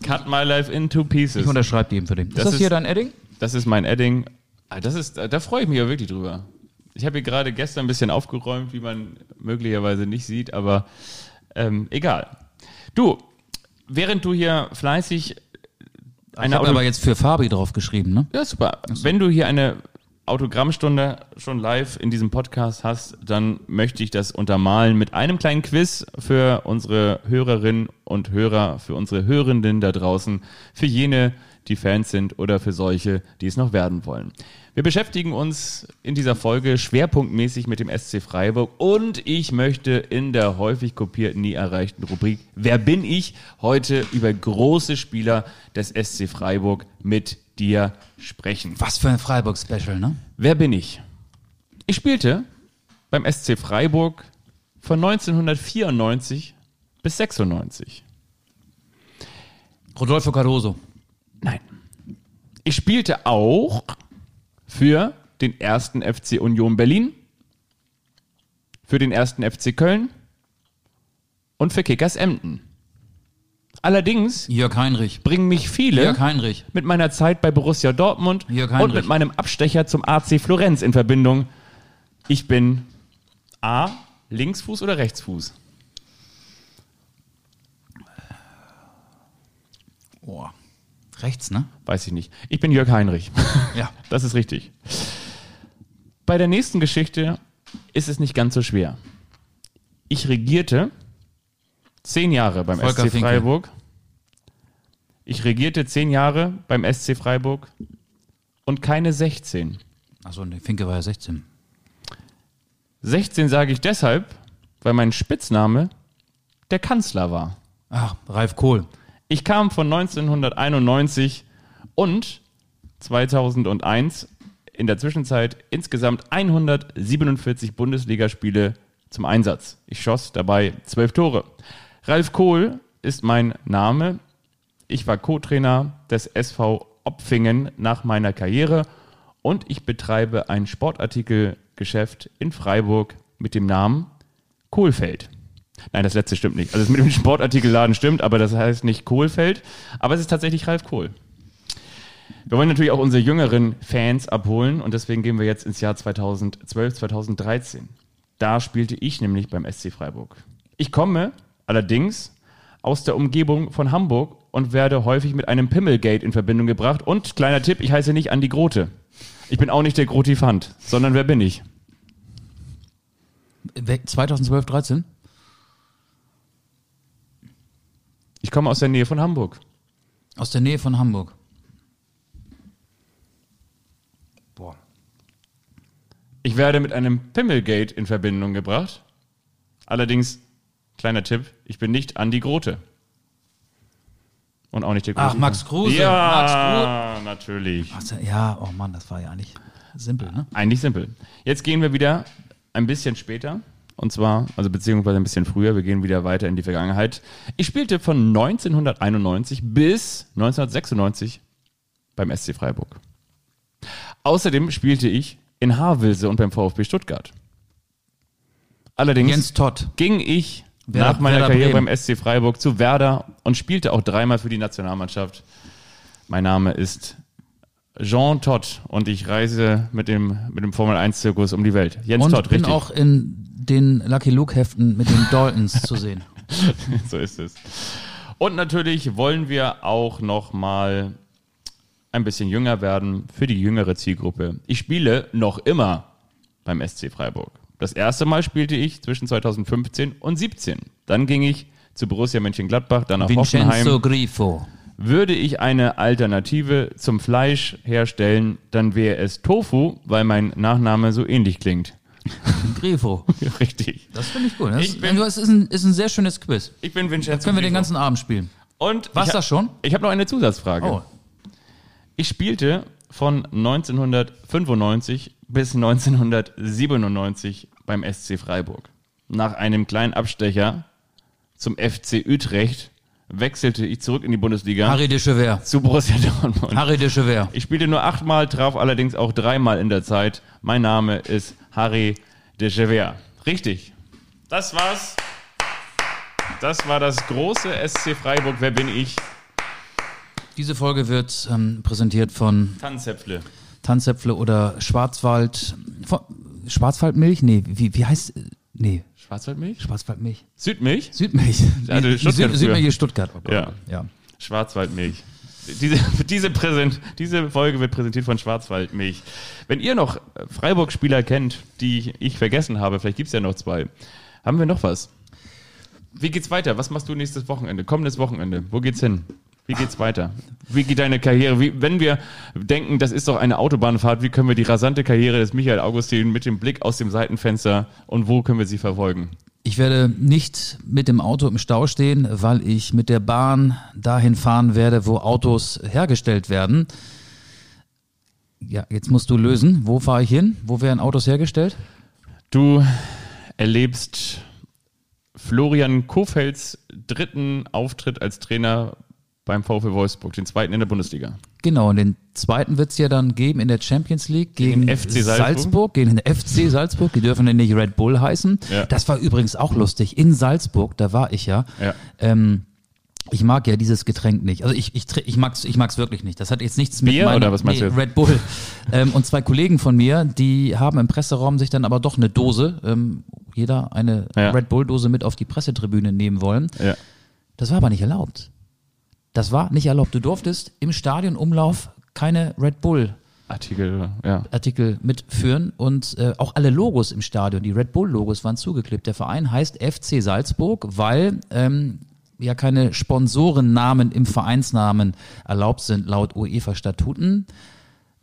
Cut my life in two pieces. Ich unterschreibe die eben für den. Ist Das das, ist- hier dein Edding? Das ist mein Edding. Ah, Das ist, da freue ich mich ja wirklich drüber. Ich habe hier gerade gestern ein bisschen aufgeräumt, wie man möglicherweise nicht sieht, aber ähm, egal. Du, während du hier fleißig Ich eine habe Auto aber jetzt für Fabi drauf geschrieben, ne? ja, super. Wenn du hier eine Autogrammstunde schon live in diesem Podcast hast, dann möchte ich das untermalen mit einem kleinen Quiz für unsere Hörerinnen und Hörer, für unsere Hörenden da draußen, für jene, die Fans sind oder für solche, die es noch werden wollen. Wir beschäftigen uns in dieser Folge schwerpunktmäßig mit dem SC Freiburg und ich möchte in der häufig kopierten, nie erreichten Rubrik Wer bin ich? heute über große Spieler des SC Freiburg mit dir sprechen. Was für ein Freiburg-Special, ne? Wer bin ich? Ich spielte beim SC Freiburg von 1994 bis 96. Rodolfo Cardoso. Nein. Ich spielte auch für den ersten FC Union Berlin, für den ersten FC Köln und für Kickers Emden. Allerdings Jörg Heinrich. bringen mich viele Jörg Heinrich. mit meiner Zeit bei Borussia Dortmund Jörg und mit meinem Abstecher zum AC Florenz in Verbindung. Ich bin A, Linksfuß oder Rechtsfuß? Oh. Rechts, ne? Weiß ich nicht. Ich bin Jörg Heinrich. Ja. Das ist richtig. Bei der nächsten Geschichte ist es nicht ganz so schwer. Ich regierte zehn Jahre beim Volker SC Finke. Freiburg. Ich regierte zehn Jahre beim SC Freiburg und keine 16. Achso, ne, Finke war ja 16. 16 sage ich deshalb, weil mein Spitzname der Kanzler war. Ach, Ralf Kohl. Ich kam von 1991 und 2001 in der Zwischenzeit insgesamt 147 Bundesligaspiele zum Einsatz. Ich schoss dabei zwölf Tore. Ralf Kohl ist mein Name. Ich war Co-Trainer des SV Opfingen nach meiner Karriere und ich betreibe ein Sportartikelgeschäft in Freiburg mit dem Namen Kohlfeld. Nein, das letzte stimmt nicht. Also das mit dem Sportartikelladen stimmt, aber das heißt nicht Kohlfeld. Aber es ist tatsächlich Ralf Kohl. Wir wollen natürlich auch unsere jüngeren Fans abholen und deswegen gehen wir jetzt ins Jahr 2012, 2013. Da spielte ich nämlich beim SC Freiburg. Ich komme allerdings aus der Umgebung von Hamburg und werde häufig mit einem Pimmelgate in Verbindung gebracht. Und kleiner Tipp, ich heiße nicht Andi Grote. Ich bin auch nicht der Grotifant, sondern wer bin ich? We- 2012, 13? Ich komme aus der Nähe von Hamburg. Aus der Nähe von Hamburg. Boah. Ich werde mit einem Pimmelgate in Verbindung gebracht. Allerdings, kleiner Tipp, ich bin nicht Andi Grote. Und auch nicht der Ach, Grote. Max Kruse. Ja, natürlich. Ach, ja, oh Mann, das war ja eigentlich simpel, ne? Eigentlich simpel. Jetzt gehen wir wieder ein bisschen später. Und zwar, also beziehungsweise ein bisschen früher. Wir gehen wieder weiter in die Vergangenheit. Ich spielte von 1991 bis 1996 beim SC Freiburg. Außerdem spielte ich in Havelse und beim VfB Stuttgart. Allerdings ging ich Werder- nach meiner Werder Karriere Bremen. beim SC Freiburg zu Werder und spielte auch dreimal für die Nationalmannschaft. Mein Name ist Jean Todt und ich reise mit dem, mit dem Formel 1 Zirkus um die Welt. Jens Und Todt, bin richtig. auch in den Lucky Luke Heften mit den Daltons zu sehen. so ist es. Und natürlich wollen wir auch noch mal ein bisschen jünger werden für die jüngere Zielgruppe. Ich spiele noch immer beim SC Freiburg. Das erste Mal spielte ich zwischen 2015 und 17. Dann ging ich zu Borussia Mönchengladbach, dann nach Vincenzo Hoffenheim. Grifo. Würde ich eine Alternative zum Fleisch herstellen, dann wäre es Tofu, weil mein Nachname so ähnlich klingt. Grifo. Richtig. Das finde ich gut. Das, Ich bin- das ist, ein, ist ein sehr schönes Quiz. Ich bin Vincenzo. Können wir den ganzen Abend spielen. Und hab- das schon? Ich habe noch eine Zusatzfrage. Oh. Ich spielte von 1995 bis 1997 beim SC Freiburg. Nach einem kleinen Abstecher zum FC Utrecht wechselte ich zurück in die Bundesliga Harry de Chever. zu Borussia Dortmund. Harry de Chever. Ich spielte nur achtmal, traf allerdings auch dreimal in der Zeit. Mein Name ist Harry de Gever. Richtig. Das war's. Das war das große SC Freiburg. Wer bin ich? Diese Folge wird ähm, präsentiert von Tanzäpfle. Tanzäpfle oder Schwarzwald. Schwarzwaldmilch? Nee, wie, wie heißt. Nee. Schwarzwaldmilch? Schwarzwaldmilch. Südmilch? Südmilch. Ja, Süd. Südmilch ist Stuttgart. Oh. Ja. ja. Schwarzwaldmilch. Diese, diese, Präsent, diese Folge wird präsentiert von Schwarzwaldmilch. Wenn ihr noch Freiburg-Spieler kennt, die ich vergessen habe, vielleicht gibt es ja noch zwei, haben wir noch was? Wie geht's weiter? Was machst du nächstes Wochenende? Kommendes Wochenende? Wo geht's hin? Wie geht's weiter? Wie geht deine Karriere? Wie, wenn wir denken, das ist doch eine Autobahnfahrt, wie können wir die rasante Karriere des Michael Augustin mit dem Blick aus dem Seitenfenster und wo können wir sie verfolgen? Ich werde nicht mit dem Auto im Stau stehen, weil ich mit der Bahn dahin fahren werde, wo Autos hergestellt werden. Ja, jetzt musst du lösen. Wo fahre ich hin? Wo werden Autos hergestellt? Du erlebst Florian Kofelds dritten Auftritt als Trainer beim VfL Wolfsburg, den zweiten in der Bundesliga. Genau, und den zweiten wird es ja dann geben in der Champions League gegen, Gegen FC Salzburg. gegen den FC Salzburg. Die dürfen ja nicht Red Bull heißen. Ja. Das war übrigens auch lustig. In Salzburg, da war ich ja. Ja. Ähm, ich mag ja dieses Getränk nicht. Also ich, ich, ich mag's, ich mag's wirklich nicht. Das hat jetzt nichts mit Bier meiner, oder was meinst du jetzt? Red Bull. ähm, und zwei Kollegen von mir, die haben im Presseraum sich dann aber doch eine Dose, ähm, jeder eine Ja. Red Bull Dose mit auf die Pressetribüne nehmen wollen. Ja. Das war aber nicht erlaubt. Das war nicht erlaubt. Du durftest im Stadionumlauf keine Red Bull Artikel, ja. Artikel mitführen und äh, auch alle Logos im Stadion, die Red Bull Logos waren zugeklebt. Der Verein heißt FC Salzburg, weil ähm, ja keine Sponsorennamen im Vereinsnamen erlaubt sind laut UEFA Statuten.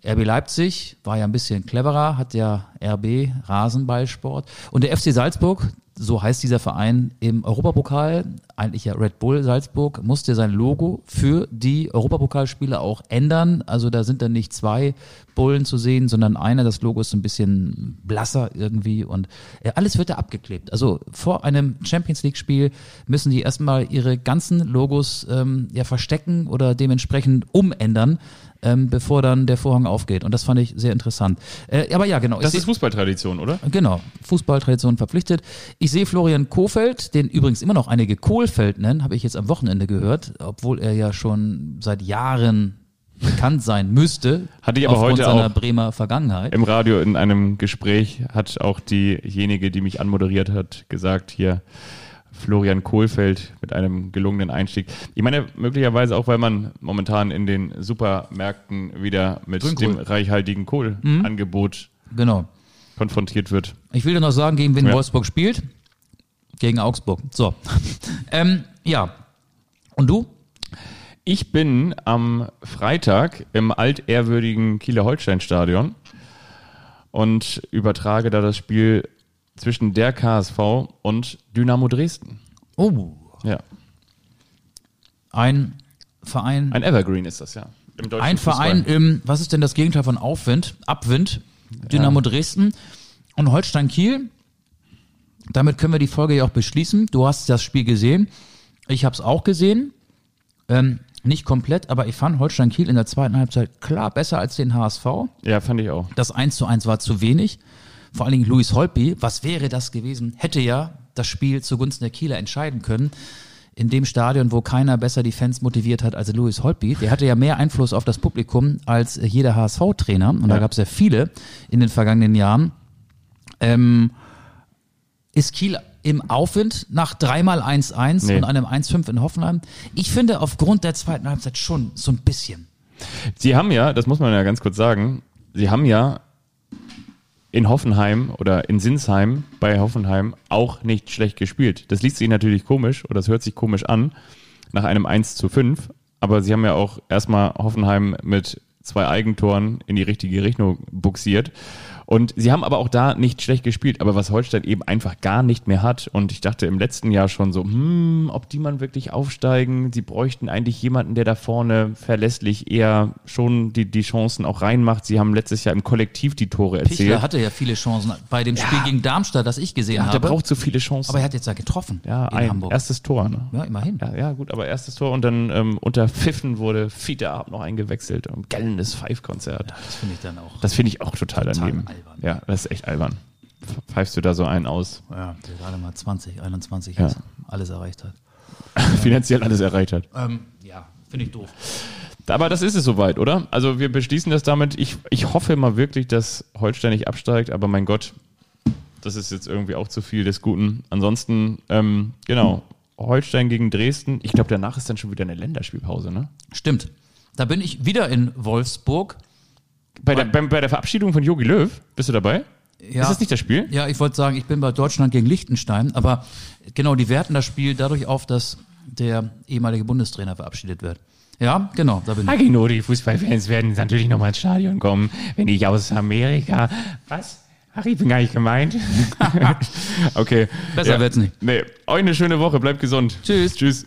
RB Leipzig war ja ein bisschen cleverer, hat ja RB Rasenballsport und der FC Salzburg, so heißt dieser Verein im Europapokal, eigentlich ja Red Bull Salzburg, musste sein Logo für die Europapokalspiele auch ändern. Also da sind dann nicht zwei Bullen zu sehen, sondern einer. Das Logo ist so ein bisschen blasser irgendwie und äh, alles wird da abgeklebt. Also vor einem Champions League Spiel müssen die erstmal ihre ganzen Logos ähm, ja verstecken oder dementsprechend umändern ähm, bevor dann der Vorhang aufgeht. Und das fand ich sehr interessant. Äh, aber ja, genau. Das ist Fußballtradition, oder? Genau, Fußballtradition verpflichtet. Ich sehe Florian Kofeld, den übrigens immer noch einige Kohlfeld nennen, habe ich jetzt am Wochenende gehört, obwohl er ja schon seit Jahren bekannt sein müsste. Hatte ich aber heute seiner auch. Bremer Vergangenheit. Im Radio in einem Gespräch hat auch diejenige, die mich anmoderiert hat, gesagt, hier Florian Kohlfeld mit einem gelungenen Einstieg. Ich meine, möglicherweise auch, weil man momentan in den Supermärkten wieder mit Grünkohl. dem reichhaltigen Kohlangebot Genau. konfrontiert wird. Ich will dir noch sagen, gegen wen Ja. Wolfsburg spielt. Gegen Augsburg. So. ähm, ja. Und du? Ich bin am Freitag im altehrwürdigen Kieler Holstein-Stadion und übertrage da das Spiel zwischen der KSV und Dynamo Dresden. Oh. Ja, Ein Verein. ein Evergreen ist das ja. Im deutschen Ein Verein Fußball. im, was ist denn das Gegenteil von Aufwind? Abwind. Dynamo Dresden und Holstein Kiel. Damit können wir die Folge ja auch beschließen. Du hast das Spiel gesehen. Ich habe es auch gesehen. Ähm, nicht komplett, aber ich fand Holstein Kiel in der zweiten Halbzeit klar besser als den HSV. Ja, fand ich auch. Das 1 zu 1 war zu wenig. Vor allen Dingen Luis Holpi, was wäre das gewesen? Hätte ja das Spiel zugunsten der Kieler entscheiden können. In dem Stadion, wo keiner besser die Fans motiviert hat als Luis Holpi. Der hatte ja mehr Einfluss auf das Publikum als jeder HSV-Trainer. Und da Ja. gab es ja viele in den vergangenen Jahren. Ähm, ist Kiel im Aufwind nach dreimal 1-1 Nee. und einem 1-5 in Hoffenheim? Ich finde aufgrund der zweiten Halbzeit schon so ein bisschen. Sie haben ja, das muss man ja ganz kurz sagen, Sie haben ja in Hoffenheim oder in Sinsheim bei Hoffenheim auch nicht schlecht gespielt. Das liest sich natürlich komisch oder das hört sich komisch an nach einem 1 zu 5, aber Sie haben ja auch erstmal Hoffenheim mit zwei Eigentoren in die richtige Richtung buxiert. Und sie haben aber auch da nicht schlecht gespielt, aber was Holstein eben einfach gar nicht mehr hat. Und ich dachte im letzten Jahr schon so, hm, ob die man wirklich aufsteigen. Sie bräuchten eigentlich jemanden, der da vorne verlässlich eher schon die, die Chancen auch reinmacht. Sie haben letztes Jahr im Kollektiv die Tore Pichler erzielt. hatte ja viele Chancen bei dem Spiel gegen Darmstadt, das ich gesehen Ja, der habe. braucht so viele Chancen. aber er hat jetzt ja getroffen ja, in ein Hamburg. erstes Tor. Ne? ja, immerhin. Ja, ja, gut, aber erstes Tor und dann ähm, unter Pfiffen wurde Fiete Ab noch eingewechselt. Ein gellendes Pfeifkonzert. Das finde ich dann auch. Das finde ich auch total, Total daneben. Albern. Ja, das ist echt albern. Pfeifst du da so einen aus? ja, der gerade mal 20, 21 Ja. ist, alles erreicht hat. Finanziell alles erreicht hat. Ähm, ja, finde ich doof. Aber das ist es soweit, oder? Also wir beschließen das damit. Ich, ich hoffe mal wirklich, dass Holstein nicht absteigt, aber mein Gott, das ist jetzt irgendwie auch zu viel des Guten. Ansonsten, ähm, genau, Holstein gegen Dresden. Ich glaube, danach ist dann schon wieder eine Länderspielpause, ne? Stimmt. Da bin ich wieder in Wolfsburg. Bei der, beim, bei der Verabschiedung von Jogi Löw, bist du dabei? Ja. Ist das nicht das Spiel? Ja, ich wollte sagen, ich bin bei Deutschland gegen Liechtenstein, aber genau, die werten das Spiel dadurch auf, dass der ehemalige Bundestrainer verabschiedet wird. Ja, genau, da bin ich. Hagino, die Fußballfans werden natürlich nochmal ins Stadion kommen, wenn ich aus Amerika. Was? Ach, ich bin gar nicht gemeint. okay. Besser wird's nicht. Nee, euch eine schöne Woche, bleibt gesund. Tschüss. Tschüss.